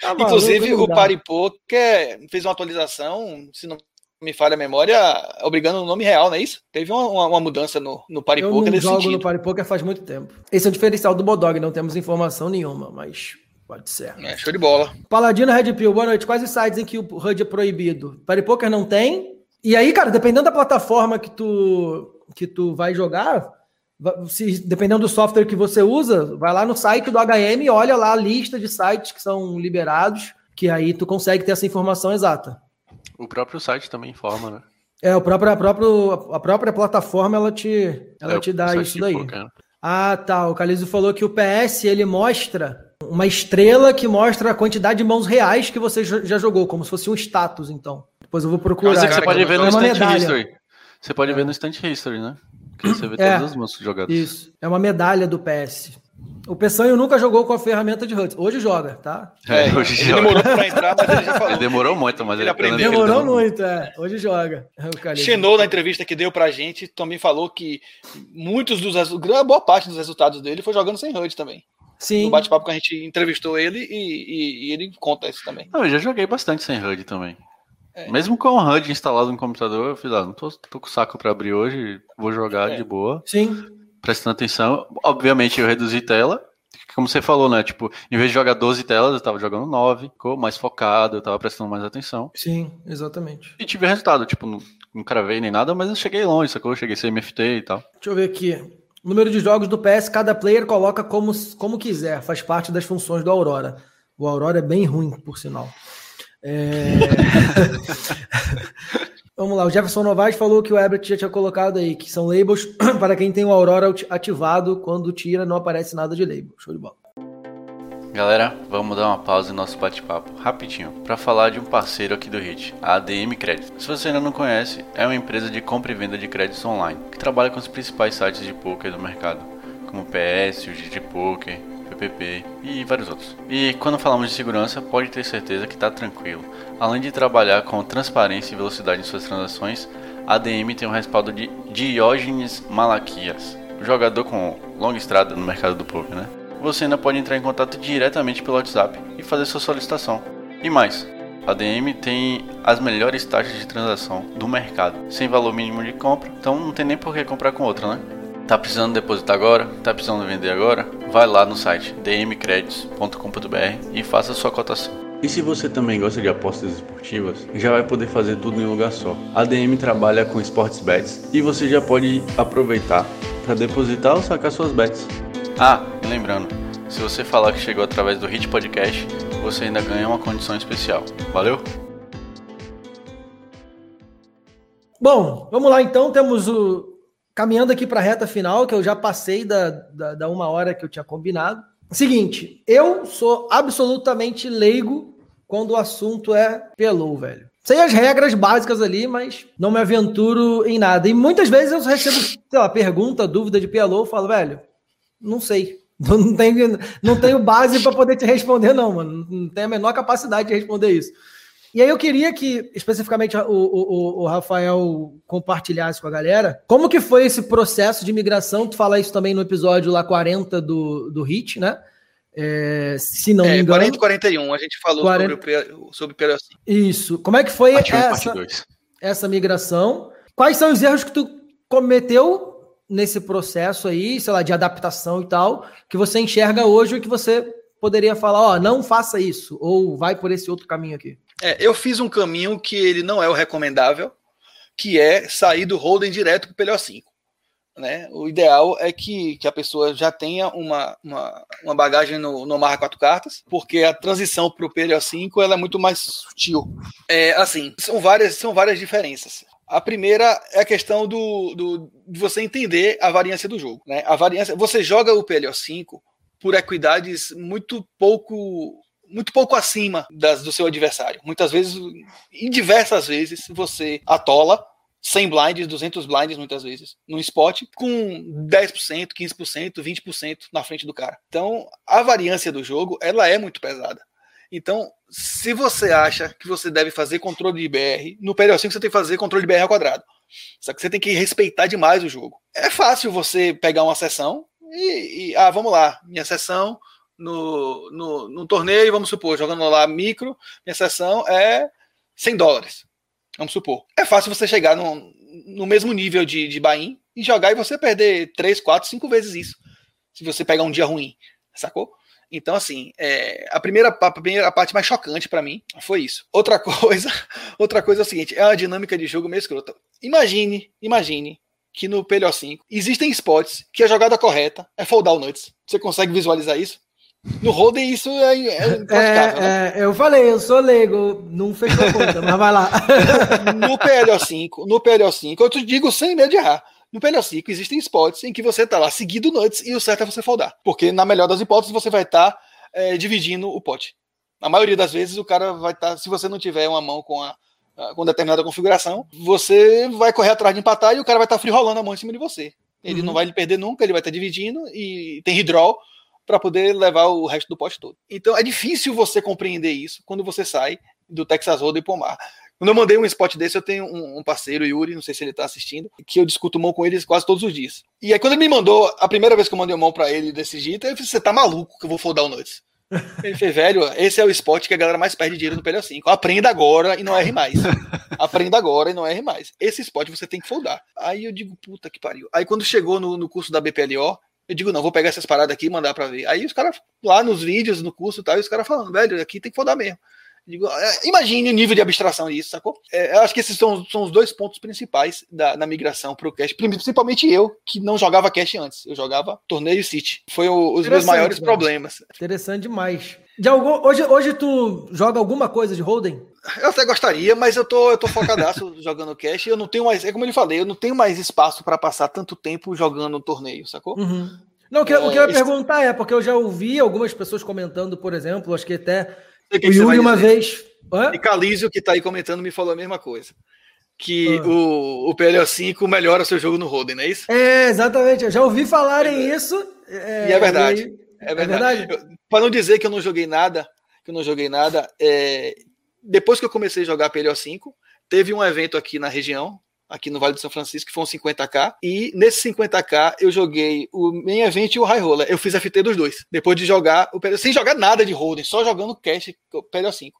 tá Inclusive, o Paripô que fez uma atualização, se não me falha a memória, obrigando o nome real, não é isso? Teve uma, uma, uma mudança no, no Paripoker Eu não jogo sentido. no Paripoker faz muito tempo. Esse é o diferencial do Bodog, não temos informação nenhuma, mas pode ser. É, show de bola. Paladino Red Pill, boa noite. Quais os sites em que o HUD é proibido? Paripoker não tem. E aí, cara, dependendo da plataforma que tu, que tu vai jogar, se, dependendo do software que você usa, vai lá no site do HM e olha lá a lista de sites que são liberados, que aí tu consegue ter essa informação exata. O próprio site também informa, né? É, o próprio, a, próprio, a própria plataforma ela te, ela é, te dá isso daí. Ah, tá. O Calizo falou que o PS ele mostra uma estrela que mostra a quantidade de mãos reais que você já jogou, como se fosse um status, então. Depois eu vou procurar. Mas é você pode ver no Instant medalha. History. Você pode é. ver no Instant History, né? Que você vê é, todas as mãos jogadas. Isso. É uma medalha do PS. O Peçanho nunca jogou com a ferramenta de HUD. Hoje joga, tá? É, hoje ele joga. demorou pra entrar, mas ele já falou. Ele demorou muito, mas ele, ele aprendeu. Demorou muito, é. Hoje joga. Xenou, na entrevista que deu pra gente, também falou que muitos dos resultados, boa parte dos resultados dele foi jogando sem HUD também. Sim. No bate-papo que a gente entrevistou ele e, e, e, ele conta isso também. Não, eu já joguei bastante sem HUD também. É. Mesmo com o HUD instalado no computador, eu fiz, ah, não tô, tô com o saco pra abrir hoje, vou jogar é. de boa. Sim prestando atenção. Obviamente eu reduzi tela. Como você falou, né? Tipo, em vez de jogar 12 telas, eu tava jogando 9, ficou mais focado, eu tava prestando mais atenção. Sim, exatamente. E tive resultado, tipo, não, não cravei nem nada, mas eu cheguei longe, sacou? Eu cheguei sem MFT e tal. Deixa eu ver aqui. O número de jogos do PS, cada player coloca como, como quiser, faz parte das funções do Aurora. O Aurora é bem ruim, por sinal. É... Vamos lá, o Jefferson Novaes falou que o Herbert já tinha colocado aí, que são labels para quem tem o Aurora ativado, quando tira não aparece nada de label. Show de bola. Galera, vamos dar uma pausa no nosso bate-papo, rapidinho, para falar de um parceiro aqui do HIT, a ADM Crédito. Se você ainda não conhece, é uma empresa de compra e venda de créditos online, que trabalha com os principais sites de poker do mercado, como o PS, o GG Poker, PPP e vários outros. E quando falamos de segurança, pode ter certeza que está tranquilo. Além de trabalhar com transparência e velocidade em suas transações, a ADM tem o respaldo de Diógenes Malaquias, jogador com longa estrada no mercado do poker, né? Você ainda pode entrar em contato diretamente pelo WhatsApp e fazer sua solicitação. E mais, a ADM tem as melhores taxas de transação do mercado, sem valor mínimo de compra, então não tem nem por que comprar com outra, né? Tá precisando depositar agora? Tá precisando vender agora? Vai lá no site dmcredits.com.br e faça sua cotação. E se você também gosta de apostas esportivas, já vai poder fazer tudo em um lugar só. A DM trabalha com sports bets e você já pode aproveitar para depositar ou sacar suas bets. Ah, lembrando, se você falar que chegou através do Hit Podcast, você ainda ganha uma condição especial. Valeu? Bom, vamos lá então. Temos o, caminhando aqui para a reta final, que eu já passei da, da, da, uma hora que eu tinha combinado. Seguinte, eu sou absolutamente leigo quando o assunto é pelou, velho. Sei as regras básicas ali, mas não me aventuro em nada. E muitas vezes eu recebo, sei lá, pergunta, dúvida de pelou, falo, velho, não sei. Não tenho, não tenho base para poder te responder, não, mano. Não tenho a menor capacidade de responder isso. E aí eu queria que, especificamente, o, o, o, Rafael compartilhasse com a galera como que foi esse processo de migração. Tu fala isso também no episódio lá 40 do, do HIT, né? É, se não é, me engano. 40 e 41, a gente falou 40... sobre o sobre assim. Isso. Como é que foi essa, essa migração? Quais são os erros que tu cometeu nesse processo aí, sei lá, de adaptação e tal, que você enxerga hoje e que você poderia falar, ó, oh, não faça isso, ou vai por esse outro caminho aqui? É, eu fiz um caminho que ele não é o recomendável, que é sair do holding direto para o PLO5. Né? O ideal é que, que a pessoa já tenha uma, uma, uma bagagem no, no Marra quatro cartas, porque a transição para o PLO5 ela é muito mais sutil. É, assim, são várias, são várias diferenças. A primeira é a questão do, do, de você entender a variância do jogo. Né? A variância, você joga o PLO5 por equidades muito pouco muito pouco acima das do seu adversário. Muitas vezes, em diversas vezes, você atola 100 blinds, 200 blinds muitas vezes, no spot, com 10%, 15%, 20% na frente do cara. Então, a variância do jogo, ela é muito pesada. Então, se você acha que você deve fazer controle de BR, no PLO5 você tem que fazer controle de BR ao quadrado. Só que você tem que respeitar demais o jogo. É fácil você pegar uma sessão e, e ah, vamos lá, minha sessão no, no, no, torneio, vamos supor, jogando lá micro, minha sessão é 100 dólares. Vamos supor. É fácil você chegar no, no mesmo nível de, de buy e jogar e você perder 3, 4, 5 vezes isso. Se você pegar um dia ruim, sacou? Então, assim, é, a, primeira, a primeira parte mais chocante para mim foi isso. Outra coisa, outra coisa é o seguinte: é uma dinâmica de jogo meio escrota. Imagine, imagine que no PLO5 existem spots que a jogada correta é foldar o nuts. Você consegue visualizar isso? No Holden isso é, é, é, né? é, Eu falei, eu sou leigo, não fechou a conta, mas vai lá. no PLO5, no PLO5, eu te digo sem medo de errar. No PLO5 existem spots em que você tá lá seguindo nuts e o certo é você foldar. Porque na melhor das hipóteses você vai estar tá, é, dividindo o pote. Na maioria das vezes o cara vai estar, tá, se você não tiver uma mão com a com determinada configuração, você vai correr atrás de empatar e o cara vai estar tá free rolando a mão em cima de você. Ele uhum. não vai lhe perder nunca, ele vai estar tá dividindo e tem redraw para poder levar o resto do pote todo. Então é difícil você compreender isso quando você sai do Texas Hold'em Pomar. Quando eu mandei um spot desse, eu tenho um, parceiro, Yuri, não sei se ele tá assistindo, que eu discuto mão com ele quase todos os dias. E aí, quando ele me mandou, a primeira vez que eu mandei mão para ele desse jeito, eu falei: Você tá maluco que eu vou foldar o Nuts? Ele fez, velho, esse é o spot que a galera mais perde dinheiro no PL5. Aprenda agora e não erre mais. Aprenda agora e não erre mais. Esse spot você tem que foldar. Aí eu digo, puta que pariu. Aí quando chegou no, no curso da BPLO, eu digo, não, vou pegar essas paradas aqui e mandar pra ver. Aí os caras, lá nos vídeos, no curso e tal, os caras falando, velho, aqui tem que foldar mesmo. Digo, é, imagine o nível de abstração disso, sacou? É, eu acho que esses são, são os dois pontos principais da, da migração para o cache. Principalmente eu, que não jogava cache antes. Eu jogava torneio City. Foi o, os meus maiores problemas. Interessante demais. Hoje, hoje tu joga alguma coisa de Holden? Eu até gostaria, mas eu tô, eu tô focadaço jogando cash. Eu não tenho mais, é como ele falei, eu não tenho mais espaço para passar tanto tempo jogando um torneio, sacou? Uhum. Não, o que, é, o que eu ia perguntar é, porque eu já ouvi algumas pessoas comentando, por exemplo, acho que até que o Yuri uma vez. Hã? E Calísio, que está aí comentando, me falou a mesma coisa. Que ah. o, o PLO5 melhora seu jogo no Roden, não é isso? É, exatamente. Eu já ouvi falarem é isso. É, e é verdade. E... É verdade. É verdade? Para não dizer que eu não joguei nada, que eu não joguei nada, é... depois que eu comecei a jogar PLO5, teve um evento aqui na região, aqui no Vale do São Francisco, que foi um 50k. E nesse 50k eu joguei o main event e o high roller. Eu fiz FT dos dois. Depois de jogar, o sem jogar nada de holding, só jogando cash PLO5.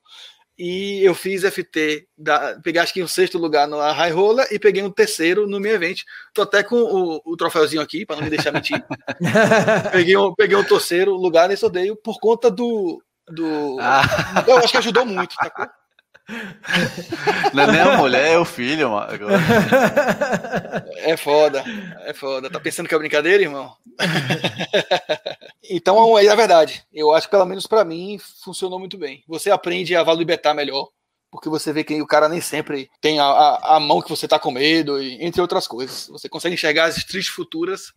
E eu fiz FT, da, peguei acho que um sexto lugar no high roller e peguei um terceiro no main event. Tô até com o, o troféuzinho aqui, para não me deixar mentir. peguei, um, peguei um terceiro lugar nesse odeio por conta do. Do... Ah. Eu acho que ajudou muito, tá? Não é nem a mulher, é o filho, mano. É foda, é foda. Tá pensando que é brincadeira, irmão? Então, é a verdade. Eu acho que, pelo menos para mim, funcionou muito bem. Você aprende a valibetar melhor, porque você vê que o cara nem sempre tem a, a, a mão que você tá com medo, e, entre outras coisas. Você consegue enxergar as tristes futuras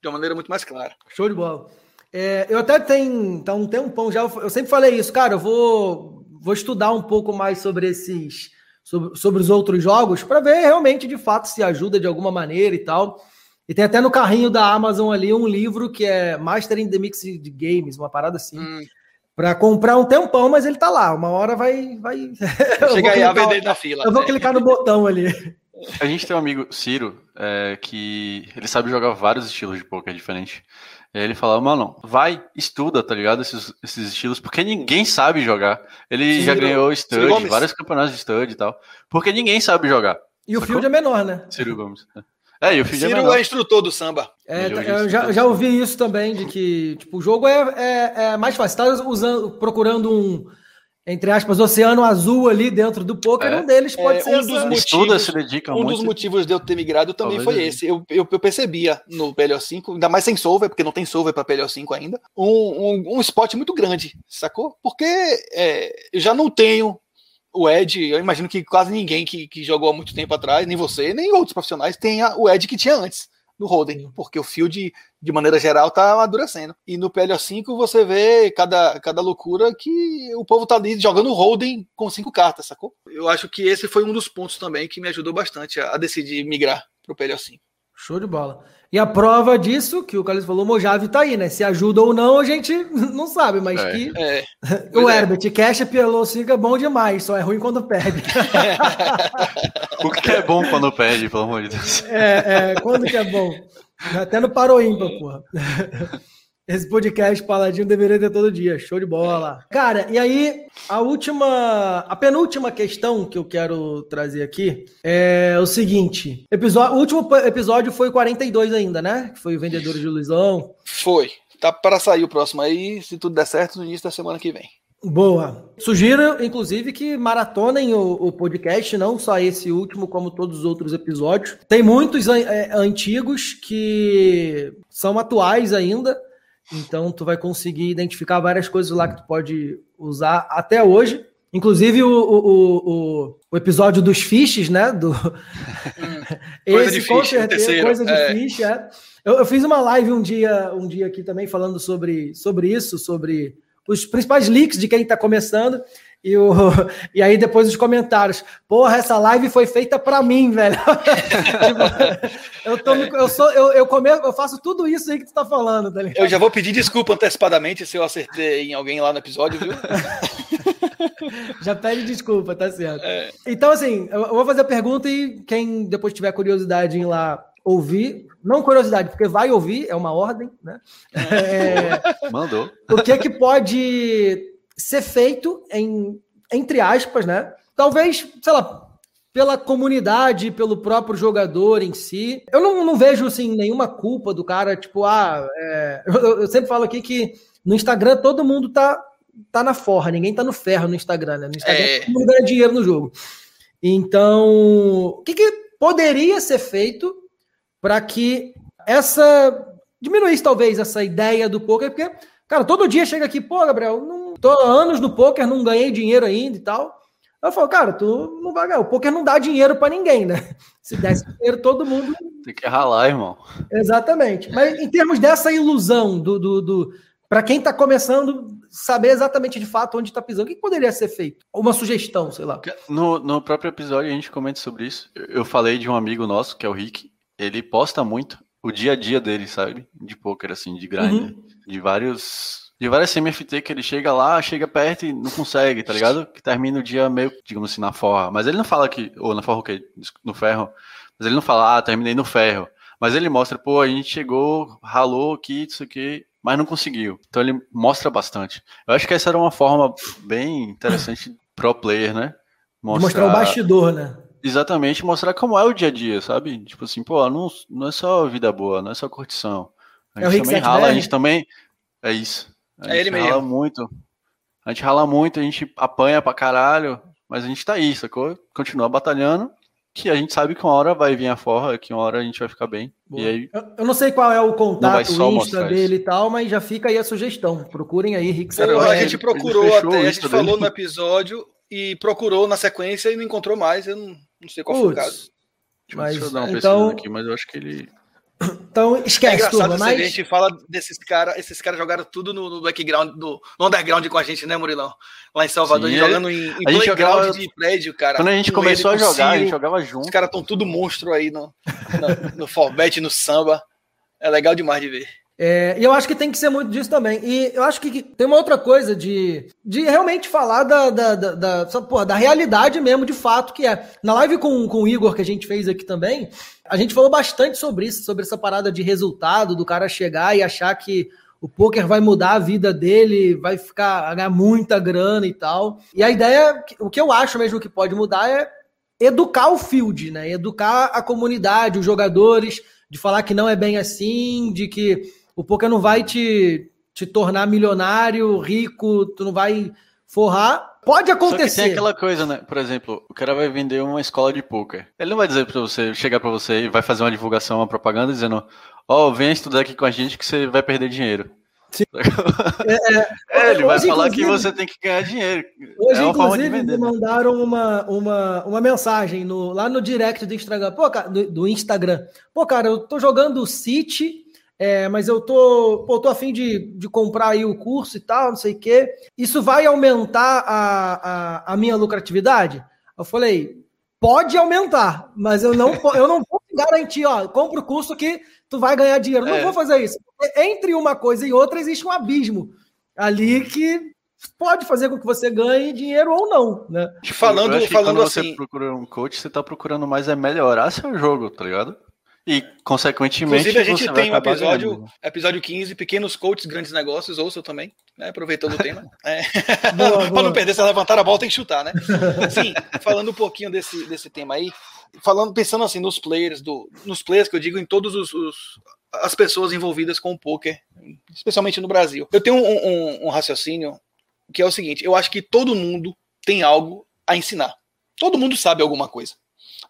de uma maneira muito mais clara. Show de bola. É, eu até tenho tá um tempão já, eu sempre falei isso, cara, eu vou vou estudar um pouco mais sobre esses sobre, sobre os outros jogos para ver realmente de fato se ajuda de alguma maneira e tal. E tem até no carrinho da Amazon ali um livro que é Mastering the Mixed Games, uma parada assim. Hum. Para comprar um tempão, mas ele tá lá. Uma hora vai. vai... Chega aí a vender na fila. Eu vou clicar no botão ali. A gente tem um amigo, Ciro, é, que ele sabe jogar vários estilos de poker diferentes. Aí ele fala, mano, vai, estuda, tá ligado? Esses, esses estilos, porque ninguém sabe jogar. Ele Ciro, já ganhou stud, vários campeonatos de stud e tal. Porque ninguém sabe jogar. E o field é menor, né? Ciro Gomes. É, e o field é Ciro é menor. é instrutor do samba. É, eu já, já ouvi isso também, de que tipo, o jogo é, é, é mais fácil. Você tá usando, procurando um entre aspas, oceano azul ali dentro do poker, é. um deles pode é, ser um dos motivos, se dedica um dos motivos de eu ter migrado também Talvez foi esse. Eu, eu, eu, percebia no PLO5, ainda mais sem solver, porque não tem solver para PLO5 ainda, um, um, um, spot muito grande, sacou? Porque é, eu já não tenho o Ed, eu imagino que quase ninguém que, que jogou há muito tempo atrás, nem você, nem outros profissionais, tenha o Ed que tinha antes no Holden, porque o field, de maneira geral, está amadurecendo. E no PLO5 você vê cada, cada loucura que o povo tá ali jogando Holden com cinco cartas, sacou? Eu acho que esse foi um dos pontos também que me ajudou bastante a, a decidir migrar para o PLO5. Show de bola. E a prova disso, que o Carlos falou, o Mojave tá aí, né? Se ajuda ou não, a gente não sabe, mas é. que. É. o é. Herbert, cash pelo 5 é bom demais, só é ruim quando perde. o que é bom quando perde, pelo amor de Deus? É, é quando que é bom? Até no Paroímpa, porra. Esse podcast Paladinho deveria ter todo dia. Show de bola. Cara, e aí, a última. A penúltima questão que eu quero trazer aqui é o seguinte: episódio, o último episódio foi 42 ainda, né? Que foi o Vendedor de Luizão. Foi. Tá para sair o próximo aí, se tudo der certo, no início da semana que vem. Boa. Sugiro, inclusive, que maratonem o, o, podcast, não só esse último, como todos os outros episódios. Tem muitos é, antigos que são atuais ainda. Então, tu vai conseguir identificar várias coisas lá que tu pode usar até hoje. Inclusive o, o, o, o episódio dos fiches, né? Do... Coisa Esse, de com certeza, coisa de é. fiche, é. Eu, eu, fiz uma live um dia, um dia aqui também falando sobre, sobre isso, sobre os principais leaks de quem está começando. E, o, e aí depois os comentários, porra, essa live foi feita para mim, velho. tipo, eu, tô, eu, sou, eu, eu, come, eu faço tudo isso aí que tu tá falando, tá Eu já vou pedir desculpa antecipadamente se eu acertei em alguém lá no episódio, viu? já pede desculpa, tá certo. É. Então, assim, eu vou fazer a pergunta e quem depois tiver curiosidade em lá ouvir, não curiosidade, porque vai ouvir, é uma ordem, né? É, Mandou. O que é que pode ser feito em entre aspas, né? Talvez, sei lá, pela comunidade, pelo próprio jogador em si. Eu não, não vejo assim nenhuma culpa do cara, tipo, ah, é... eu, eu, sempre falo aqui que no Instagram todo mundo tá tá na forra, ninguém tá no ferro no Instagram, né? No Instagram é... todo mundo ganha dinheiro no jogo. Então, o que, que poderia ser feito para que essa diminuísse talvez essa ideia do poker, porque Cara, todo dia chega aqui, pô, Gabriel, não tô há anos no poker, não ganhei dinheiro ainda e tal. Eu falo, cara, tu não vai ganhar. O poker não dá dinheiro para ninguém, né? Se desse dinheiro, todo mundo. Tem que ralar, irmão. Exatamente. Mas em termos dessa ilusão do. do, do... para quem tá começando, saber exatamente de fato onde tá pisando, o que poderia ser feito? Uma sugestão, sei lá. No, no próprio episódio a gente comenta sobre isso. Eu falei de um amigo nosso, que é o Rick. Ele posta muito o dia a dia dele, sabe? De poker, assim, de grind. Uhum. De vários. De várias CMFT que ele chega lá, chega perto e não consegue, tá ligado? Que termina o dia meio, digamos assim, na forra. Mas ele não fala que. Ou na forra o quê? No ferro. Mas ele não fala, ah, terminei no ferro. Mas ele mostra, pô, a gente chegou, ralou aqui, isso aqui, mas não conseguiu. Então ele mostra bastante. Eu acho que essa era uma forma bem interessante pro player, né? Mostrar... Mostrar o bastidor, né? Exatamente, mostrar como é o dia a dia, sabe? Tipo assim, pô, não, não é só vida boa, não é só curtição. A é gente é também rala, a gente também. É isso. A é gente ele rala mesmo. muito. A gente rala muito, a gente apanha pra caralho, mas a gente tá aí, sacou? Continua batalhando, que a gente sabe que uma hora vai vir a forra, que uma hora a gente vai ficar bem. E aí, eu não sei qual é o contato, o Insta dele isso. e tal, mas já fica aí a sugestão. Procurem aí, Rick. a gente procurou até, a gente falou no episódio e procurou na sequência e não encontrou mais. Eu não, não sei qual Puts, foi o caso. Mas, Deixa eu dar uma então... aqui, mas eu acho que ele. Então, esquece, é engraçado turma, mas... a gente fala desses caras, esses caras jogaram tudo no, no background, do, no underground com a gente, né, Murilão? Lá em Salvador, Sim, jogando em, em playground jogava... de prédio, cara. Quando a gente começou a jogar, a gente jogava junto. Os caras estão tudo monstro aí no, no, no Forbet, no samba. É legal demais de ver. É, e eu acho que tem que ser muito disso também. E eu acho que tem uma outra coisa de, de realmente falar da, da, da, da, porra, da realidade mesmo, de fato, que é. Na live com, com o Igor que a gente fez aqui também, a gente falou bastante sobre isso, sobre essa parada de resultado, do cara chegar e achar que o poker vai mudar a vida dele, vai ficar ganhar muita grana e tal. E a ideia, o que eu acho mesmo que pode mudar é educar o field, né? Educar a comunidade, os jogadores, de falar que não é bem assim, de que o poker não vai te, te tornar milionário, rico, tu não vai forrar. Pode acontecer. Só tem aquela coisa, né? Por exemplo, o cara vai vender uma escola de poker. Ele não vai dizer para você, chegar para você e vai fazer uma divulgação, uma propaganda dizendo: Ó, oh, vem estudar aqui com a gente que você vai perder dinheiro. É, é, é, ele vai falar que você tem que ganhar dinheiro. Hoje, é inclusive, me né? mandaram uma, uma, uma mensagem no, lá no direct do Instagram. Pô, cara, do, do Instagram. Pô, cara, eu tô jogando City é, mas eu tô, pô, tô afim de, de comprar aí o curso e tal, não sei o quê. Isso vai aumentar a, a, a minha lucratividade? Eu falei, pode aumentar, mas eu não, eu não vou garantir, ó, compra o curso que tu vai ganhar dinheiro. Não é. vou fazer isso. Entre uma coisa e outra existe um abismo ali que pode fazer com que você ganhe dinheiro ou não, né? Falando, falando quando assim, você procura um coach, você tá procurando mais é melhorar seu jogo, tá ligado? E, consequentemente, Inclusive, a gente tem um episódio, episódio 15, Pequenos Coaches, Grandes Negócios, ouçam também, né? Aproveitando o tema. É. Para não perder, se levantar a bola, tem que chutar, né? Sim, falando um pouquinho desse, desse tema aí, falando, pensando assim nos players, do, nos players que eu digo em todos os, os as pessoas envolvidas com o poker, especialmente no Brasil. Eu tenho um, um, um raciocínio que é o seguinte: eu acho que todo mundo tem algo a ensinar. Todo mundo sabe alguma coisa,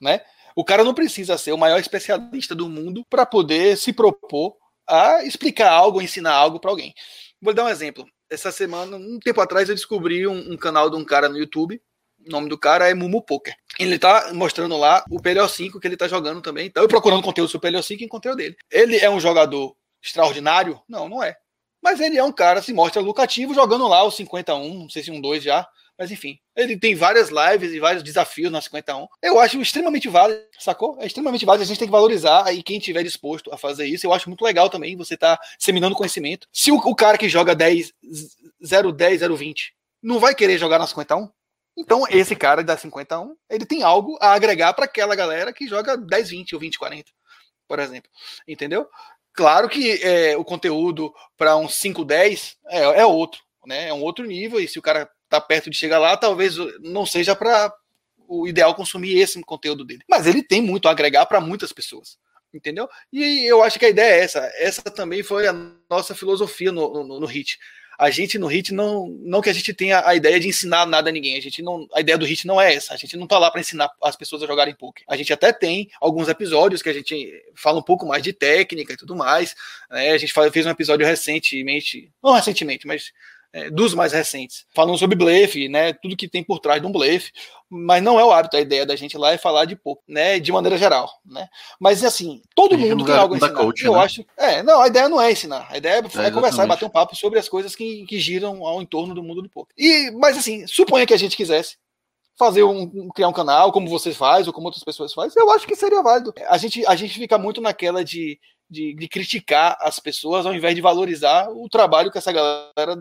né? O cara não precisa ser o maior especialista do mundo para poder se propor a explicar algo, ensinar algo para alguém. Vou dar um exemplo. Essa semana, um tempo atrás, eu descobri um, um, canal de um cara no YouTube. O nome do cara é Mumu Poker. Ele tá mostrando lá o PLO5 que ele tá jogando também. Então, eu procurando conteúdo sobre o PLO5 e encontrei o dele. Ele é um jogador extraordinário? Não, não é. Mas ele é um cara, se mostra lucrativo, jogando lá o 51, não sei se um 2 já. Mas enfim, ele tem várias lives e vários desafios na 51. Eu acho extremamente válido, sacou? É extremamente válido. A gente tem que valorizar e quem estiver disposto a fazer isso, eu acho muito legal também você tá disseminando conhecimento. Se o, o cara que joga 10, 010, 020 não vai querer jogar na 51, então esse cara da 51, ele tem algo a agregar para aquela galera que joga 10, 20 ou 20, 40, por exemplo. Entendeu? Claro que é, o conteúdo para um 5, 10 é, é outro, né? É um outro nível e se o cara tá perto de chegar lá, talvez não seja para o ideal consumir esse conteúdo dele. Mas ele tem muito a agregar para muitas pessoas. Entendeu? E eu acho que a ideia é essa. Essa também foi a nossa filosofia no, no, no HIT a gente no HIT não, não que a gente tenha a ideia de ensinar nada a ninguém. A gente não, a ideia do HIT não é essa. A gente não tá lá para ensinar as pessoas a jogarem poker. A gente até tem alguns episódios que a gente fala um pouco mais de técnica e tudo mais. Né? A gente fez um episódio recentemente, não recentemente, mas é, dos mais recentes, falando sobre blefe, né, tudo que tem por trás de um blefe, mas não é o hábito, a ideia da gente lá é falar de pouco, né, de maneira geral, né, mas assim, todo mundo tem algo a ensinar, coach, eu né? acho, é, não, a ideia não é ensinar, a ideia é, é conversar e bater um papo sobre as coisas que, que giram ao entorno do mundo do pouco, e, mas assim, suponha que a gente quisesse fazer um, criar um canal como você faz ou como outras pessoas fazem, eu acho que seria válido. A gente, a gente fica muito naquela de, de, de criticar as pessoas ao invés de valorizar o trabalho que essa galera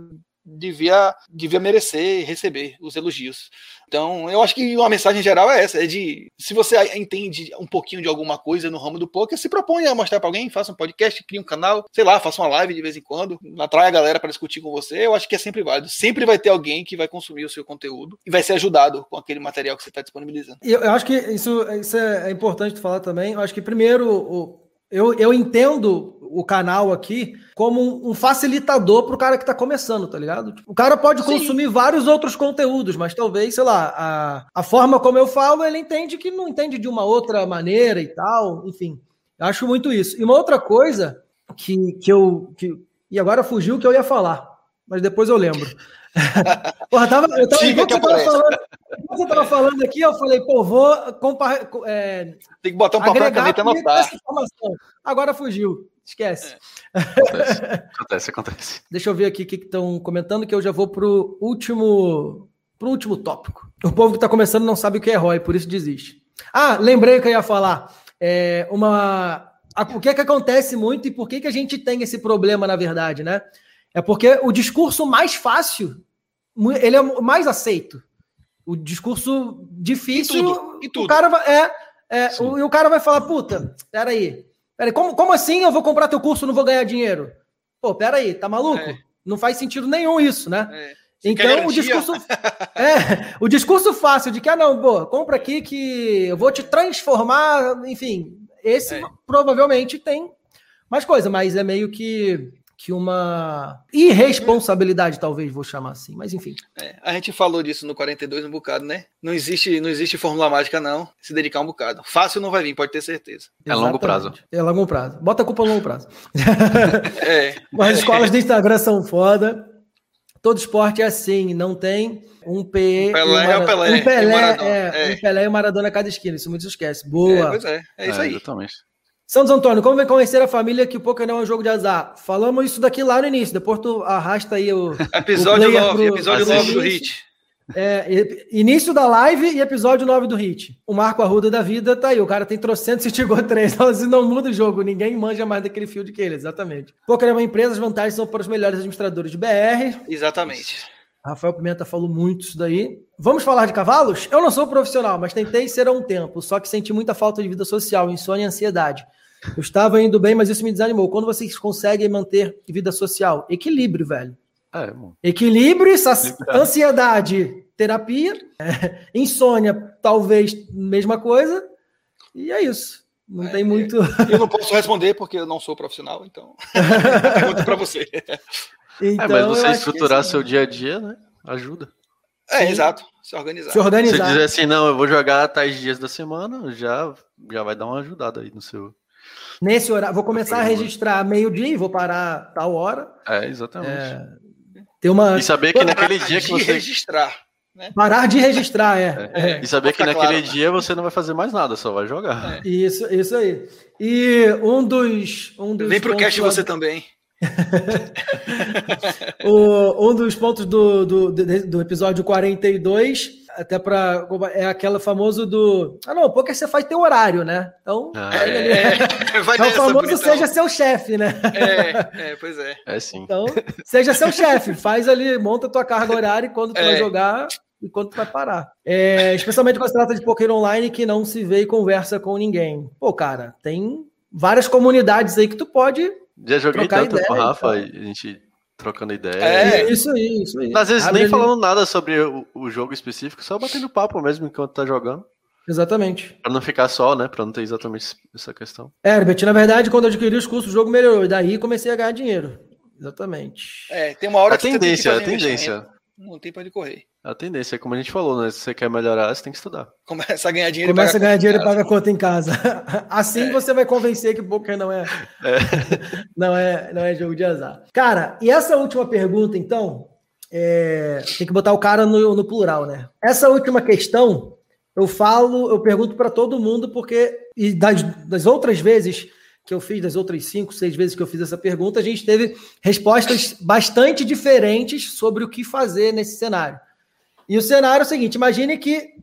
devia, devia merecer receber os elogios. Então, eu acho que uma mensagem geral é essa: é de se você entende um pouquinho de alguma coisa no ramo do poker, se propõe a mostrar para alguém, faça um podcast, crie um canal, sei lá, faça uma live de vez em quando, atrai a galera para discutir com você. Eu acho que é sempre válido. Sempre vai ter alguém que vai consumir o seu conteúdo e vai ser ajudado com aquele material que você está disponibilizando. Eu, eu acho que isso, isso é importante falar também. Eu acho que primeiro o eu, eu entendo o canal aqui como um facilitador para o cara que está começando, tá ligado? O cara pode Sim. consumir vários outros conteúdos, mas talvez, sei lá, a, a forma como eu falo, ele entende que não entende de uma outra maneira e tal, enfim. Acho muito isso. E uma outra coisa que, que eu. Que, e agora fugiu o que eu ia falar, mas depois eu lembro. Porra, tava, eu tava, enquanto, você tava falando, você tava falando aqui, eu falei, pô, vou compar, é, Tem que botar um papel e caneta anotar. Agora fugiu. Esquece. É. Acontece, acontece, acontece. Deixa eu ver aqui o que estão comentando, que eu já vou pro último, pro último tópico. O povo que está começando não sabe o que é ROI, por isso desiste. Ah, lembrei que eu ia falar. É uma, o que é que acontece muito e por que, que a gente tem esse problema, na verdade, né? É porque o discurso mais fácil, ele é o mais aceito. O discurso difícil, e tudo, e tudo. o cara vai, é, é o, o, cara vai falar, puta, peraí, peraí, como, como assim eu vou comprar teu curso e não vou ganhar dinheiro? Pô, peraí, tá maluco? É. Não faz sentido nenhum isso, né? É. Então o discurso é o discurso fácil de que ah não, pô, compra aqui que eu vou te transformar, enfim, esse é. provavelmente tem mais coisa, mas é meio que que uma irresponsabilidade, talvez vou chamar assim, mas enfim. É, a gente falou disso no 42 um bocado, né? Não existe, não existe fórmula mágica, não. Se dedicar um bocado. Fácil não vai vir, pode ter certeza. É longo prazo. É longo prazo. Bota a culpa no longo prazo. é. Mas as escolas do Instagram são foda. Todo esporte é assim, não tem um P. Um Pelé é o Pelé. Um Pelé, um é, é. Um Pelé e o Maradona a cada esquina. Isso muito esquece. Boa. É, pois é, é isso aí. Exatamente. Santos Antônio, como vem convencer a família que o poker não é um jogo de azar? Falamos isso daqui lá no início, depois tu arrasta aí o. Episódio 9, pro... episódio 9 do Hit. É, início da live e episódio 9 do Hit. O Marco Arruda da vida tá aí. O cara tem trocentos e chegou três. Então, assim, não muda o jogo. Ninguém manja mais daquele field que ele, exatamente. Poker é uma empresa, as vantagens são para os melhores administradores de BR. Exatamente. Rafael Pimenta falou muito isso daí. Vamos falar de cavalos? Eu não sou profissional, mas tentei ser há um tempo. Só que senti muita falta de vida social, insônia e ansiedade. Eu estava indo bem, mas isso me desanimou. Quando vocês conseguem manter vida social? Equilíbrio, velho. É, Equilíbrio, ansiedade, terapia, é, insônia, talvez mesma coisa, e é isso. Não é, tem muito. Eu não posso responder porque eu não sou profissional, então. Pergunto para você. Então, é, mas você estruturar seu dia a dia, né? Ajuda. É, Sim. exato. Se organizar. Se organizar. Se dizer assim, não, eu vou jogar tais dias da semana, já, já vai dar uma ajudada aí no seu. Nesse horário, vou começar a registrar meio-dia e vou parar tal hora. É, exatamente. É, ter uma... E saber que naquele dia que você. registrar. Né? Parar de registrar, é. é. é. E saber que naquele claro. dia você não vai fazer mais nada, só vai jogar. É. Isso, isso aí. E um dos. Um dos Vem pro cast você também. o, um dos pontos do, do, do episódio 42 até para é aquela famoso do ah não porque você faz teu horário né? Então ah, é, é, é, vai é o famoso seja seu chefe né? É, é, pois é. É sim. Então seja seu chefe faz ali monta tua carga horária e quando tu vai é. jogar e quando tu vai parar. É, especialmente quando se trata de poker online que não se vê e conversa com ninguém. Pô cara tem várias comunidades aí que tu pode já joguei tanto ideia, com o Rafa a gente trocando ideia. É, isso aí, isso aí. Às vezes Abre nem ali. falando nada sobre o, o, jogo específico, só batendo papo mesmo enquanto tá jogando. Exatamente. Pra não ficar só, né? Pra não ter exatamente essa questão. É, Herbert, na verdade, quando eu adquiri os cursos, o jogo melhorou. E daí comecei a ganhar dinheiro. Exatamente. É, tem uma hora a que tendência, você tem que a tendência. Não tem pra ele correr. A tendência, como a gente falou, né? Se você quer melhorar, você tem que estudar. Começa a ganhar dinheiro Começa a ganhar dinheiro e paga a conta em casa. Assim é. você vai convencer que poker não é, é, não é não é jogo de azar. Cara, e essa última pergunta, então, é... tem que botar o cara no, no plural, né? Essa última questão, eu falo, eu pergunto para todo mundo, porque e das, das outras vezes que eu fiz, das outras cinco, seis vezes que eu fiz essa pergunta, a gente teve respostas bastante diferentes sobre o que fazer nesse cenário. E o cenário é o seguinte: imagine que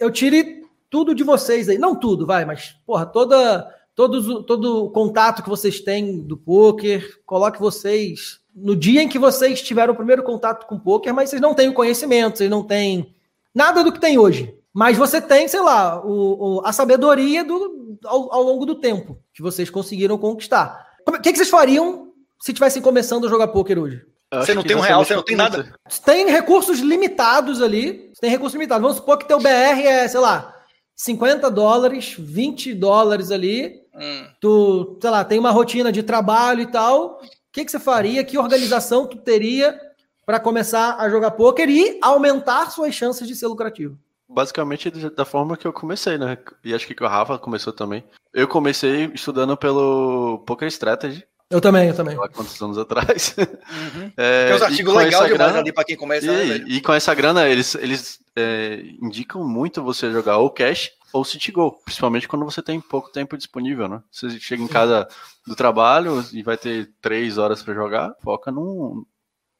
eu tire tudo de vocês aí. Não tudo, vai, mas, porra, toda, todo, todo o contato que vocês têm do poker, coloque vocês no dia em que vocês tiveram o primeiro contato com o poker, mas vocês não têm o conhecimento, vocês não têm nada do que tem hoje. Mas você tem, sei lá, o, o a sabedoria do, ao, ao, longo do tempo que vocês conseguiram conquistar. O que, que vocês fariam se estivessem começando a jogar poker hoje? Você não tem um real, você não tem nada. Tem recursos limitados ali. Tem recursos limitados. Vamos supor que teu BR é, sei lá, 50 dólares, 20 dólares ali. Hum. Tu, sei lá, tem uma rotina de trabalho e tal. O que, que você faria? Que organização tu teria para começar a jogar poker e aumentar suas chances de ser lucrativo? Basicamente da forma que eu comecei, né? E acho que o Rafa começou também. Eu comecei estudando pelo Poker Strategy, eu também, eu também. Há quantos anos atrás. Uhum. É, Tem uns artigos legais grana, ali para quem começa. E, né, e, com essa grana, eles, eles é, indicam muito você jogar ou cash ou City Go, principalmente quando você tem pouco tempo disponível, né? Você chega em casa do trabalho e vai ter três horas para jogar, foca num,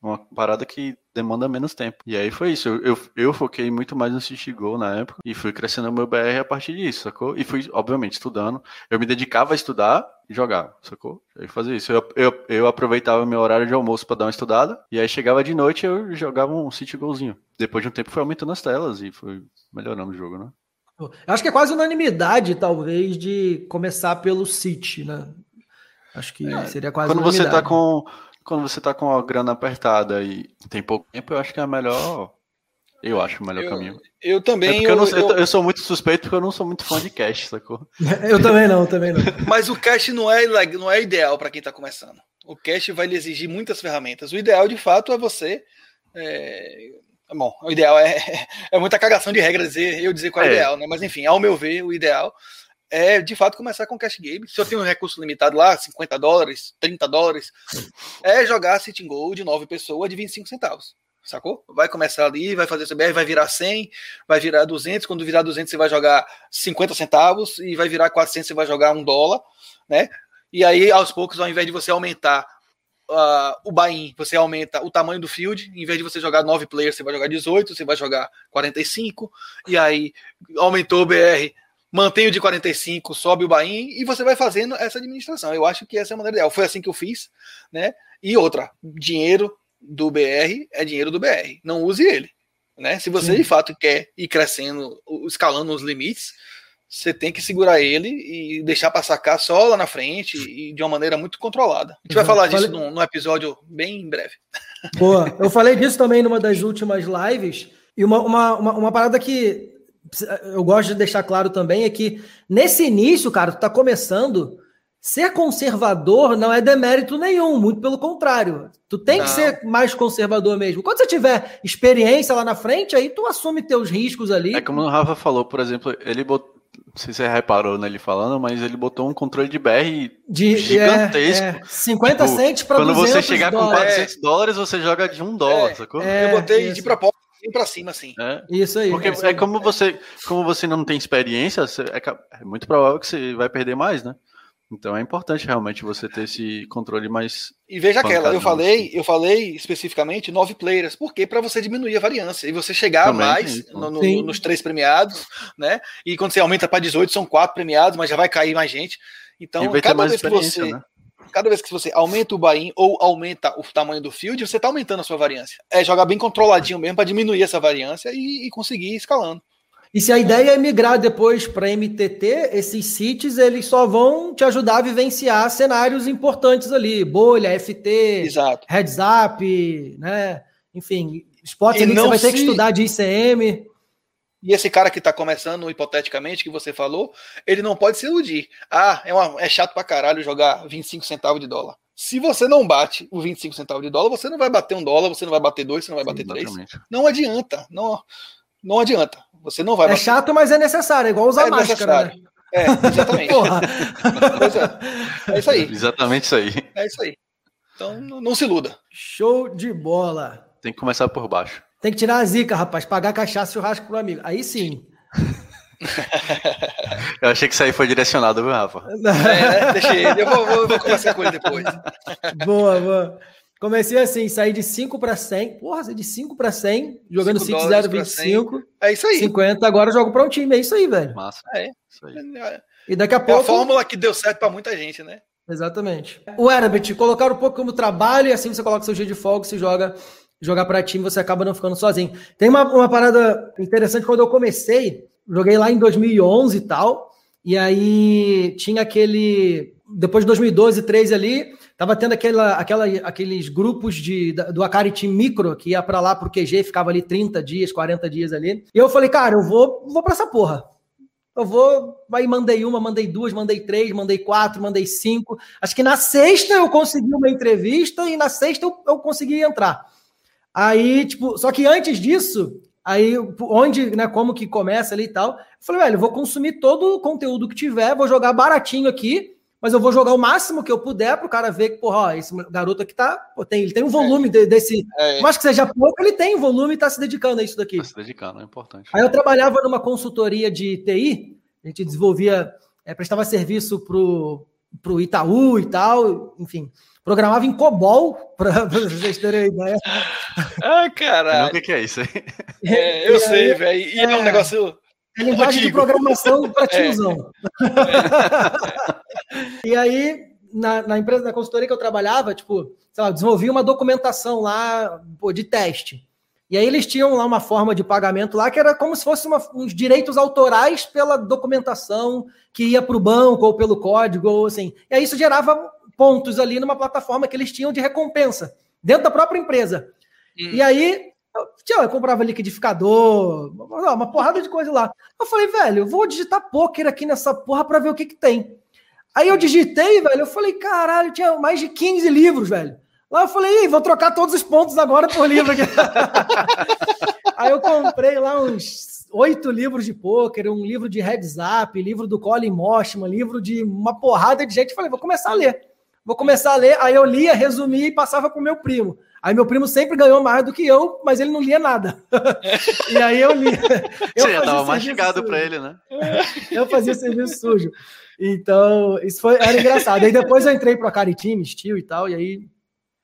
uma parada que demanda menos tempo. E aí foi isso. Eu, eu, eu foquei muito mais no City Go na época e fui crescendo o meu BR a partir disso, sacou? E fui, obviamente, estudando. Eu me dedicava a estudar e jogar, sacou? Aí fazia isso. Eu, eu, eu aproveitava meu horário de almoço para dar uma estudada e aí chegava de noite eu jogava um City Golzinho. Depois de um tempo foi aumentando as telas e foi melhorando o jogo, né? Eu acho que é quase unanimidade, talvez, de começar pelo City, né? Acho que é, seria quase Quando você tá com quando você tá com a grana apertada e tem pouco tempo, eu acho que é melhor. Eu acho o melhor eu, caminho. Eu também. É eu, eu, eu, eu, sou muito suspeito porque eu não sou muito fã de cash, sacou? eu também não, também não. Mas o cash não é, não é ideal para quem tá começando. O cash vai lhe exigir muitas ferramentas. O ideal, de fato, é você. É... Bom, o ideal é, é muita cagação de regra dizer, eu dizer qual é, é o ideal, né? Mas enfim, ao meu ver, o ideal é de fato começar com cash game. Se eu tenho um recurso limitado lá, 50 dólares, 30 dólares, é jogar sitting goal de 9 pessoas de 25 centavos. Sacou? Vai começar ali, vai fazer CBR, vai virar 100, vai virar 200. Quando virar 200, você vai jogar 50 centavos, e vai virar 400, você vai jogar um dólar, né? E aí, aos poucos, ao invés de você aumentar uh, o buy-in, você aumenta o tamanho do field, em vez de você jogar 9 players, você vai jogar 18, você vai jogar 45, e aí aumentou o BR, mantém o de 45, sobe o buy-in, e você vai fazendo essa administração. Eu acho que essa é a maneira ideal. Foi assim que eu fiz, né? E outra, dinheiro do BR é dinheiro do BR. Não use ele. Né? Se você Sim. de fato quer ir crescendo, escalando os limites, você tem que segurar ele e deixar para sacar só lá na frente e de uma maneira muito controlada. A gente vai falar disso falei... num, num, episódio bem breve. Boa, eu falei disso também numa das últimas lives, e uma, uma, uma, uma, parada que eu gosto de deixar claro também é que nesse início, cara, tu tá começando, ser conservador não é demérito nenhum, muito pelo contrário. Tu tem não. que ser mais conservador mesmo. Quando você tiver experiência lá na frente, aí tu assume teus riscos ali. É como o Rafa falou, por exemplo, ele botou não sei se você reparou nele falando, mas ele botou um controle de BR de, gigantesco. É, é, 50 tipo, centes para Quando você chegar dólares. com 400 dólares, você joga de um dólar, é, sacou? É, eu botei isso. de propósito para cima, assim. É. Isso aí. Porque é, como você, como você não tem experiência, você, é, é muito provável que você vai perder mais, né? Então é importante realmente você ter esse controle mais. E veja aquela, eu falei, eu falei especificamente nove players, porque para você diminuir a variância e você chegar Também mais no, no, nos três premiados, né? E quando você aumenta para 18, são quatro premiados, mas já vai cair mais gente. Então, cada vez que você. Né? Cada vez que você aumenta o buy ou aumenta o tamanho do field, você está aumentando a sua variância. É jogar bem controladinho mesmo para diminuir essa variância e, e conseguir ir escalando. E se a ideia é migrar depois para MTT, esses sites eles só vão te ajudar a vivenciar cenários importantes ali, bolha, FT, Exato. heads up, né? Enfim, spots ali que você vai se... ter que estudar de ICM. E esse cara que está começando, hipoteticamente, que você falou, ele não pode se iludir. Ah, é, uma, é chato pra caralho jogar 25 centavos de dólar. Se você não bate o 25 centavos de dólar, você não vai bater um dólar, você não vai bater dois, você não vai bater Sim, três. Não adianta. Não, não adianta. Você não vai. É chato, mas é necessário, é igual usar é máscara. Né? É, exatamente. é. é isso aí. Exatamente isso aí. É isso aí. Então não se iluda. Show de bola. Tem que começar por baixo. Tem que tirar a zica, rapaz. Pagar cachaça e churrasco pro amigo. Aí sim. Eu achei que isso aí foi direcionado, viu, Rafa? É, deixa ele. Eu vou, vou, vou conversar com ele depois. Boa, boa. Comecei assim, saí de 5 para 100. Porra, saí de 5 para 100, jogando 5 0 25. É isso aí. 50, agora eu jogo para um time. É isso aí, velho. Massa. É. Isso aí. E daqui a pouco. É a fórmula que deu certo para muita gente, né? Exatamente. O Herbert, colocar um pouco como trabalho e assim você coloca seu dia de folga, você joga jogar para time, você acaba não ficando sozinho. Tem uma, uma parada interessante quando eu comecei, joguei lá em 2011 e tal, e aí tinha aquele depois de 2012, 13 ali, Tava tendo aquela, aquela, aqueles grupos de, do Akari Team Micro, que ia para lá pro QG, ficava ali 30 dias, 40 dias ali. E eu falei, cara, eu vou, vou para essa porra. Eu vou. Aí mandei uma, mandei duas, mandei três, mandei quatro, mandei cinco. Acho que na sexta eu consegui uma entrevista e na sexta eu, eu consegui entrar. Aí, tipo, só que antes disso, aí onde, né, como que começa ali e tal, eu falei, velho, eu vou consumir todo o conteúdo que tiver, vou jogar baratinho aqui mas eu vou jogar o máximo que eu puder para o cara ver que, porra, ó, esse garoto aqui tá. Pô, tem, ele tem um volume é. desse. É. Mas que seja pouco, ele tem um volume e está se dedicando a isso daqui. Está se dedicando, é importante. Aí eu trabalhava numa consultoria de TI, a gente desenvolvia, é, prestava serviço pro, pro Itaú e tal, enfim. Programava em COBOL, para vocês terem ideia. Ah, caralho. O que, que é isso aí? É, eu e sei, velho. E é um é. negócio é linguagem de programação para é. tiozão. É. e aí, na, na, empresa da consultoria que eu trabalhava, tipo, sei lá, desenvolvi uma documentação lá pô, de teste. E aí eles tinham lá uma forma de pagamento lá que era como se fosse uma, uns direitos autorais pela documentação que ia para o banco ou pelo código, ou assim. E aí isso gerava pontos ali numa plataforma que eles tinham de recompensa dentro da própria empresa. Hum. E aí eu, eu comprava liquidificador, uma porrada de coisa lá. Eu falei, velho, eu vou digitar poker aqui nessa porra para ver o que que tem. Aí eu digitei, velho, eu falei, caralho, tinha mais de 15 livros, velho. Lá eu falei, vou trocar todos os pontos agora por livro aqui. Aí eu comprei lá uns oito livros de pôquer, um livro de heads up, livro do Colin Moshman, livro de uma porrada de gente. Falei, vou começar a ler. Vou começar a ler. Aí eu lia, resumia e passava pro meu primo. Aí meu primo sempre ganhou mais do que eu, mas ele não lia nada. e aí eu lia. Eu Você já tava mastigado para ele, né? eu fazia serviço sujo. Então, isso foi, era engraçado. Aí depois eu entrei para a Caritime, Steel e tal, e aí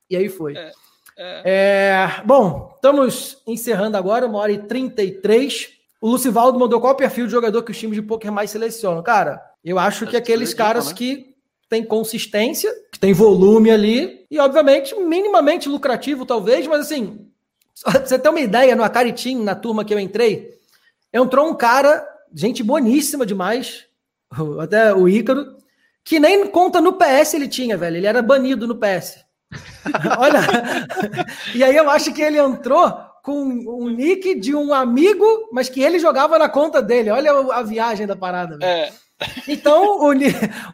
E aí foi. É, é. É, bom, estamos encerrando agora, uma hora e 33. O Lucivaldo mandou qual o perfil de jogador que os times de poker mais selecionam. Cara, eu acho que aqueles caras né? que têm consistência, tem volume ali, e obviamente minimamente lucrativo, talvez, mas assim, você ter uma ideia, no Acaritim, na turma que eu entrei, entrou um cara, gente boníssima demais, até o Ícaro, que nem conta no PS ele tinha, velho. Ele era banido no PS. Olha. e aí eu acho que ele entrou com um nick de um amigo, mas que ele jogava na conta dele. Olha a viagem da parada. Velho. É. Então, o,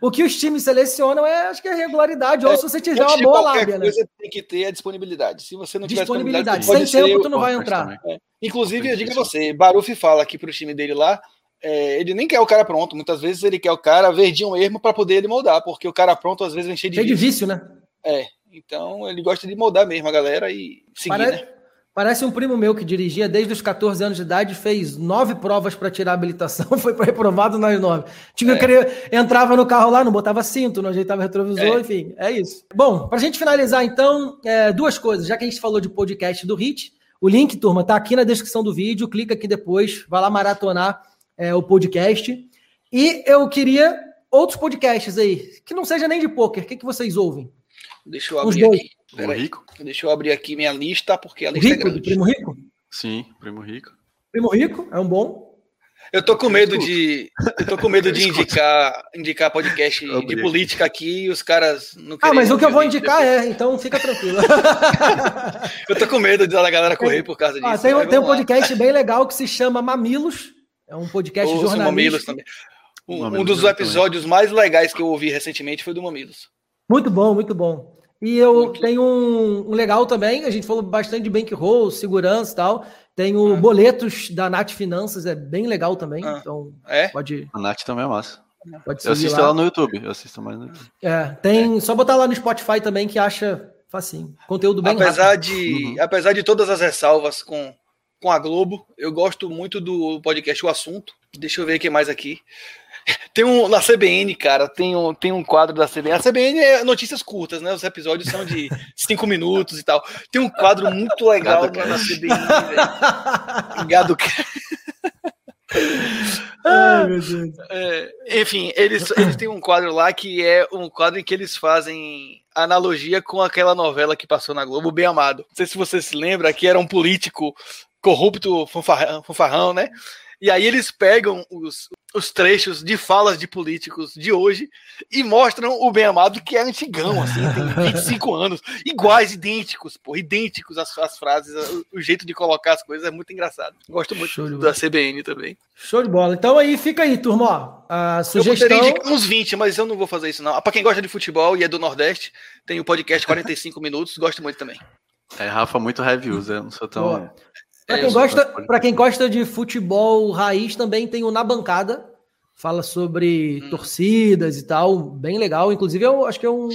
o que os times selecionam é, acho que é regularidade, é, ou se você tiver uma boa lábia, né? tem que ter a disponibilidade. Se você não tiver disponibilidade, disponibilidade sem tempo, tu não vai entrar. É. Inclusive, eu digo a você, Baruf fala aqui pro time dele lá, é, ele nem quer o cara pronto, muitas vezes ele quer o cara verdinho mesmo para poder ele moldar, porque o cara pronto às vezes vem cheio de cheio vício. de vício, né? É, então ele gosta de moldar mesmo a galera e seguir, parece, né? Parece um primo meu que dirigia desde os 14 anos de idade, fez nove provas para tirar a habilitação, foi reprovado nas nove. Tinha é. que entrava no carro lá, não botava cinto, não ajeitava retrovisor, é. enfim, é isso. Bom, para a gente finalizar então, é, duas coisas, já que a gente falou de podcast do HIT, o link, turma, tá aqui na descrição do vídeo, clica aqui depois, vai lá maratonar é, o podcast. E eu queria outros podcasts aí, que não seja nem de poker. O que, que vocês ouvem? Deixa eu abrir aqui. Primo Rico? Deixa eu abrir aqui minha lista, porque a lista é Rico, é grande. Primo Rico? Sim, Primo Rico. Primo Rico é um bom. Eu tô com medo de. Eu tô com medo de indicar, indicar podcast de política aqui e os caras não Ah, mas o que eu vou indicar depois. é, então fica tranquilo. eu tô com medo de a galera correr por causa ah, disso. Ah, tem, tem um podcast bem legal que se chama Mamilos. É um podcast Ouço jornalístico. Também. Um, um dos episódios também. mais legais que eu ouvi recentemente foi do Mamilos. Muito bom, muito bom. E eu muito tenho um, um, legal também, a gente falou bastante de bankroll, segurança e tal. Tem o ah. Boletos da Nath Finanças, é bem legal também. Ah. Então, é? pode. A Nath também é massa. Pode eu assisto lá. no YouTube, eu assisto mais no YouTube. É, tem. É. Só botar lá no Spotify também que acha facinho. Conteúdo bem apesar rápido. de uhum. Apesar de todas as ressalvas com com a Globo. Eu gosto muito do podcast O Assunto. Deixa eu ver o que mais aqui. Tem um na CBN, cara, tem um, tem um quadro da CBN. A CBN é notícias curtas, né? Os episódios são de cinco minutos e tal. tem um quadro muito legal na CBN, velho. Gado Ai, meu Deus. É, enfim, eles, eles têm um quadro lá que é um quadro em que eles fazem analogia com aquela novela que passou na Globo, Bem Amado. Não sei se você se lembra, que era um político corrupto fanfarrão, fanfarrão, né? E aí eles pegam os, os trechos de falas de políticos de hoje e mostram o bem amado que é antigão, assim, tem 25 anos, iguais, idênticos, pô, idênticos as, as frases, o, o, jeito de colocar as coisas é muito engraçado. Gosto muito da CBN também. Show de bola. Então aí fica aí, turma, ó, a sugestão... Eu indicar uns 20, mas eu não vou fazer isso não. Para quem gosta de futebol e é do Nordeste, tem o podcast 45 minutos, gosto muito também. É, Rafa, muito reviews, eu não sou tão... Boa. Para quem, gosta, pra quem gosta de futebol raiz, também tem o Na Bancada. Fala sobre hum. torcidas e tal. Bem legal. Inclusive, eu acho que é um.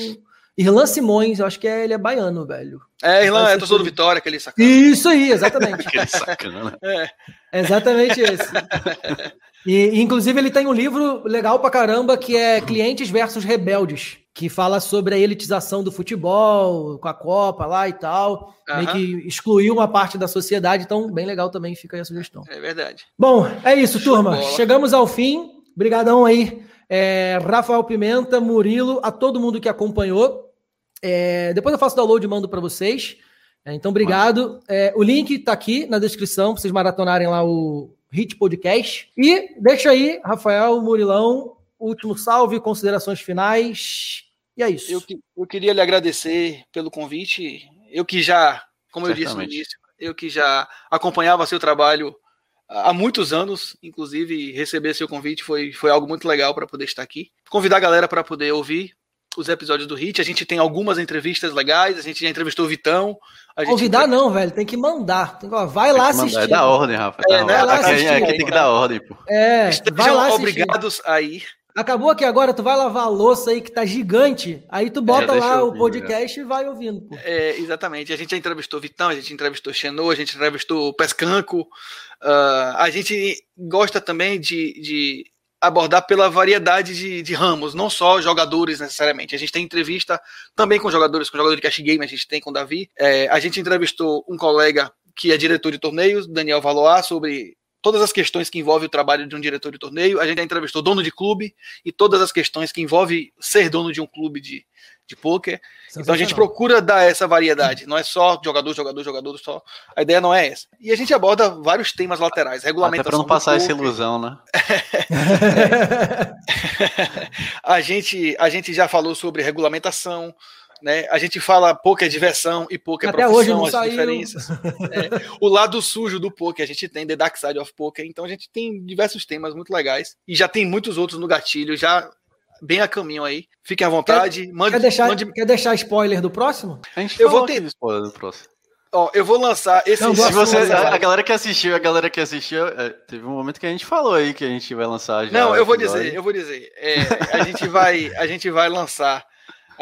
Irlan Simões, eu acho que é, ele é baiano, velho. É, Irlan é torcedor do Vitória, aquele sacana. Isso aí, exatamente. aquele sacana. É. Exatamente esse. E, inclusive, ele tem um livro legal pra caramba que é Clientes versus Rebeldes, que fala sobre a elitização do futebol, com a Copa lá e tal. Uhum. Meio que excluiu uma parte da sociedade, então, bem legal também, fica aí a sugestão. É verdade. Bom, é isso, turma. Chegamos ao fim. Obrigadão aí, é, Rafael Pimenta, Murilo, a todo mundo que acompanhou. É, depois eu faço download e mando para vocês. É, então, obrigado. É, o link está aqui na descrição, para vocês maratonarem lá o, Hit Podcast. E deixa aí, Rafael, Murilão, último salve, considerações finais. E é isso. Eu, eu queria lhe agradecer pelo convite. Eu que já, como Certamente. eu disse no início, eu que já acompanhava seu trabalho há muitos anos, inclusive receber seu convite foi, foi algo muito legal para poder estar aqui. Convidar a galera para poder ouvir os episódios do Hit. A gente tem algumas entrevistas legais, a gente já entrevistou o Vitão. Convidar não, velho, tem que mandar. Tem que, ó, vai tem lá assistir. É da ordem, Rafa. É, né? Aqui, assistir, aqui tem que dar ordem, pô. É, vai lá obrigados a ir. Acabou aqui agora, tu vai lavar a louça aí que tá gigante, aí tu bota é, lá o podcast e vai ouvindo. Pô. É, exatamente. A gente já entrevistou Vitão, a gente entrevistou Xenô, a gente entrevistou Pescanco. Uh, a gente gosta também de, de abordar pela variedade de, de, ramos, não só jogadores necessariamente. A gente tem entrevista também com jogadores, com jogador de cash game, a gente tem com o Davi. É, a gente entrevistou um colega que é diretor de torneios, Daniel Valois, sobre todas as questões que envolvem o trabalho de um diretor de torneio. A gente já entrevistou dono de clube e todas as questões que envolvem ser dono de um clube de, de pôquer. Então a gente procura dar essa variedade. Não é só jogador, jogador, jogador, só. A ideia não é essa. E a gente aborda vários temas laterais. Regulamentação. Até para não passar essa ilusão, né? a, gente, a gente já falou sobre regulamentação. Né? A gente fala poker é diversão e poker é profissão, hoje as saiu. diferenças. é, o lado sujo do poker, a gente tem The Dark Side of Poker, então a gente tem diversos temas muito legais e já tem muitos outros no gatilho, já bem a caminho aí. Fiquem à vontade. Quer, mande, quer, deixar, mande... quer deixar spoiler do próximo? A gente eu vou ter spoiler do próximo. Ó, eu vou lançar esse. Não, se você, a, a, galera que assistiu, a galera que assistiu, é, teve um momento que a gente falou aí que a gente vai lançar já. Não, eu vou dizer, eu vou dizer. É, a gente vai, a gente vai lançar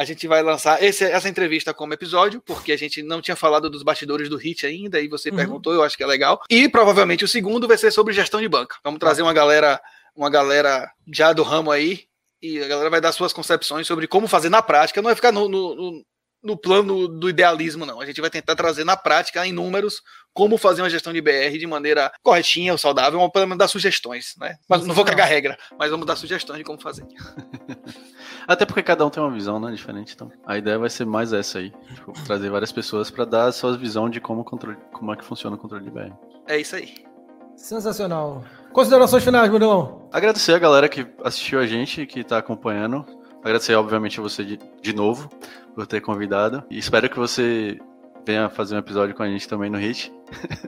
a gente vai lançar esse, essa entrevista como episódio, porque a gente não tinha falado dos bastidores do HIT ainda, e você uhum. perguntou, eu acho que é legal. E provavelmente o segundo vai ser sobre gestão de banca. Vamos trazer uma galera, uma galera já do ramo aí, e a galera vai dar suas concepções sobre como fazer na prática, não vai ficar no, no, no plano do idealismo, não. A gente vai tentar trazer na prática, em números, como fazer uma gestão de BR de maneira corretinha ou saudável, ou pelo menos dar sugestões, né? Mas não vou cagar regra, mas vamos dar sugestões de como fazer. Até porque cada um tem uma visão, né, diferente. Então, a ideia vai ser mais essa aí, tipo, trazer várias pessoas para dar a sua visão de como, controle, como é que funciona o controle de BR. É isso aí. Sensacional. Considerações finais, Bruno. Agradecer a galera que assistiu a gente, que está acompanhando. Agradecer, obviamente, a você de, de novo por ter convidado. E espero que você venha fazer um episódio com a gente também no Hit.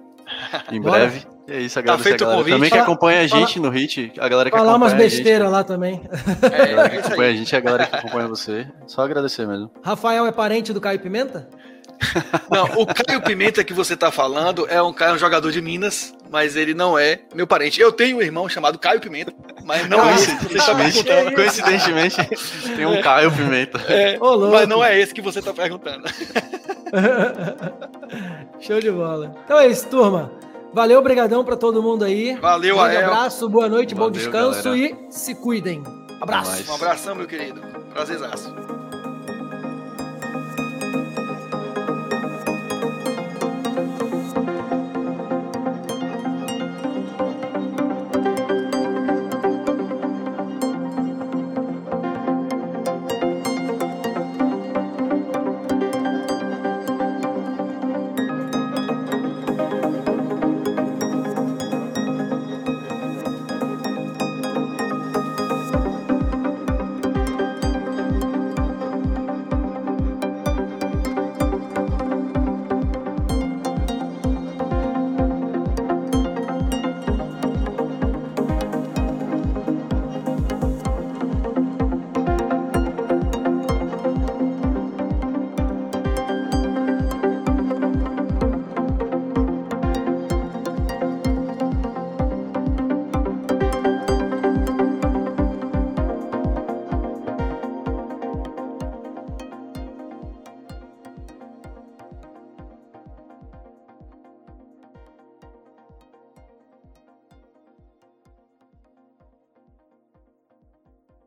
em breve. E é isso, agradecer tá feito a galera também que acompanha a gente no Hit. A galera que Falar umas besteiras lá também. É, a galera que acompanha a gente, a galera que acompanha você. Só agradecer mesmo. Rafael é parente do Caio Pimenta? Não, o Caio Pimenta que você tá falando é um, é um jogador de Minas, mas ele não é meu parente. Eu tenho um irmão chamado Caio Pimenta, mas não é esse que você tá perguntando. Coincidentemente, tem um Caio Pimenta. É, mas não é esse que você tá perguntando. Show de bola. Então é isso, turma. Valeu, obrigadão para todo mundo aí. Valeu, Um abraço, boa noite, Valeu, bom descanso galera. e se cuidem. Abraço. Um abração, meu querido. Prazerzaço.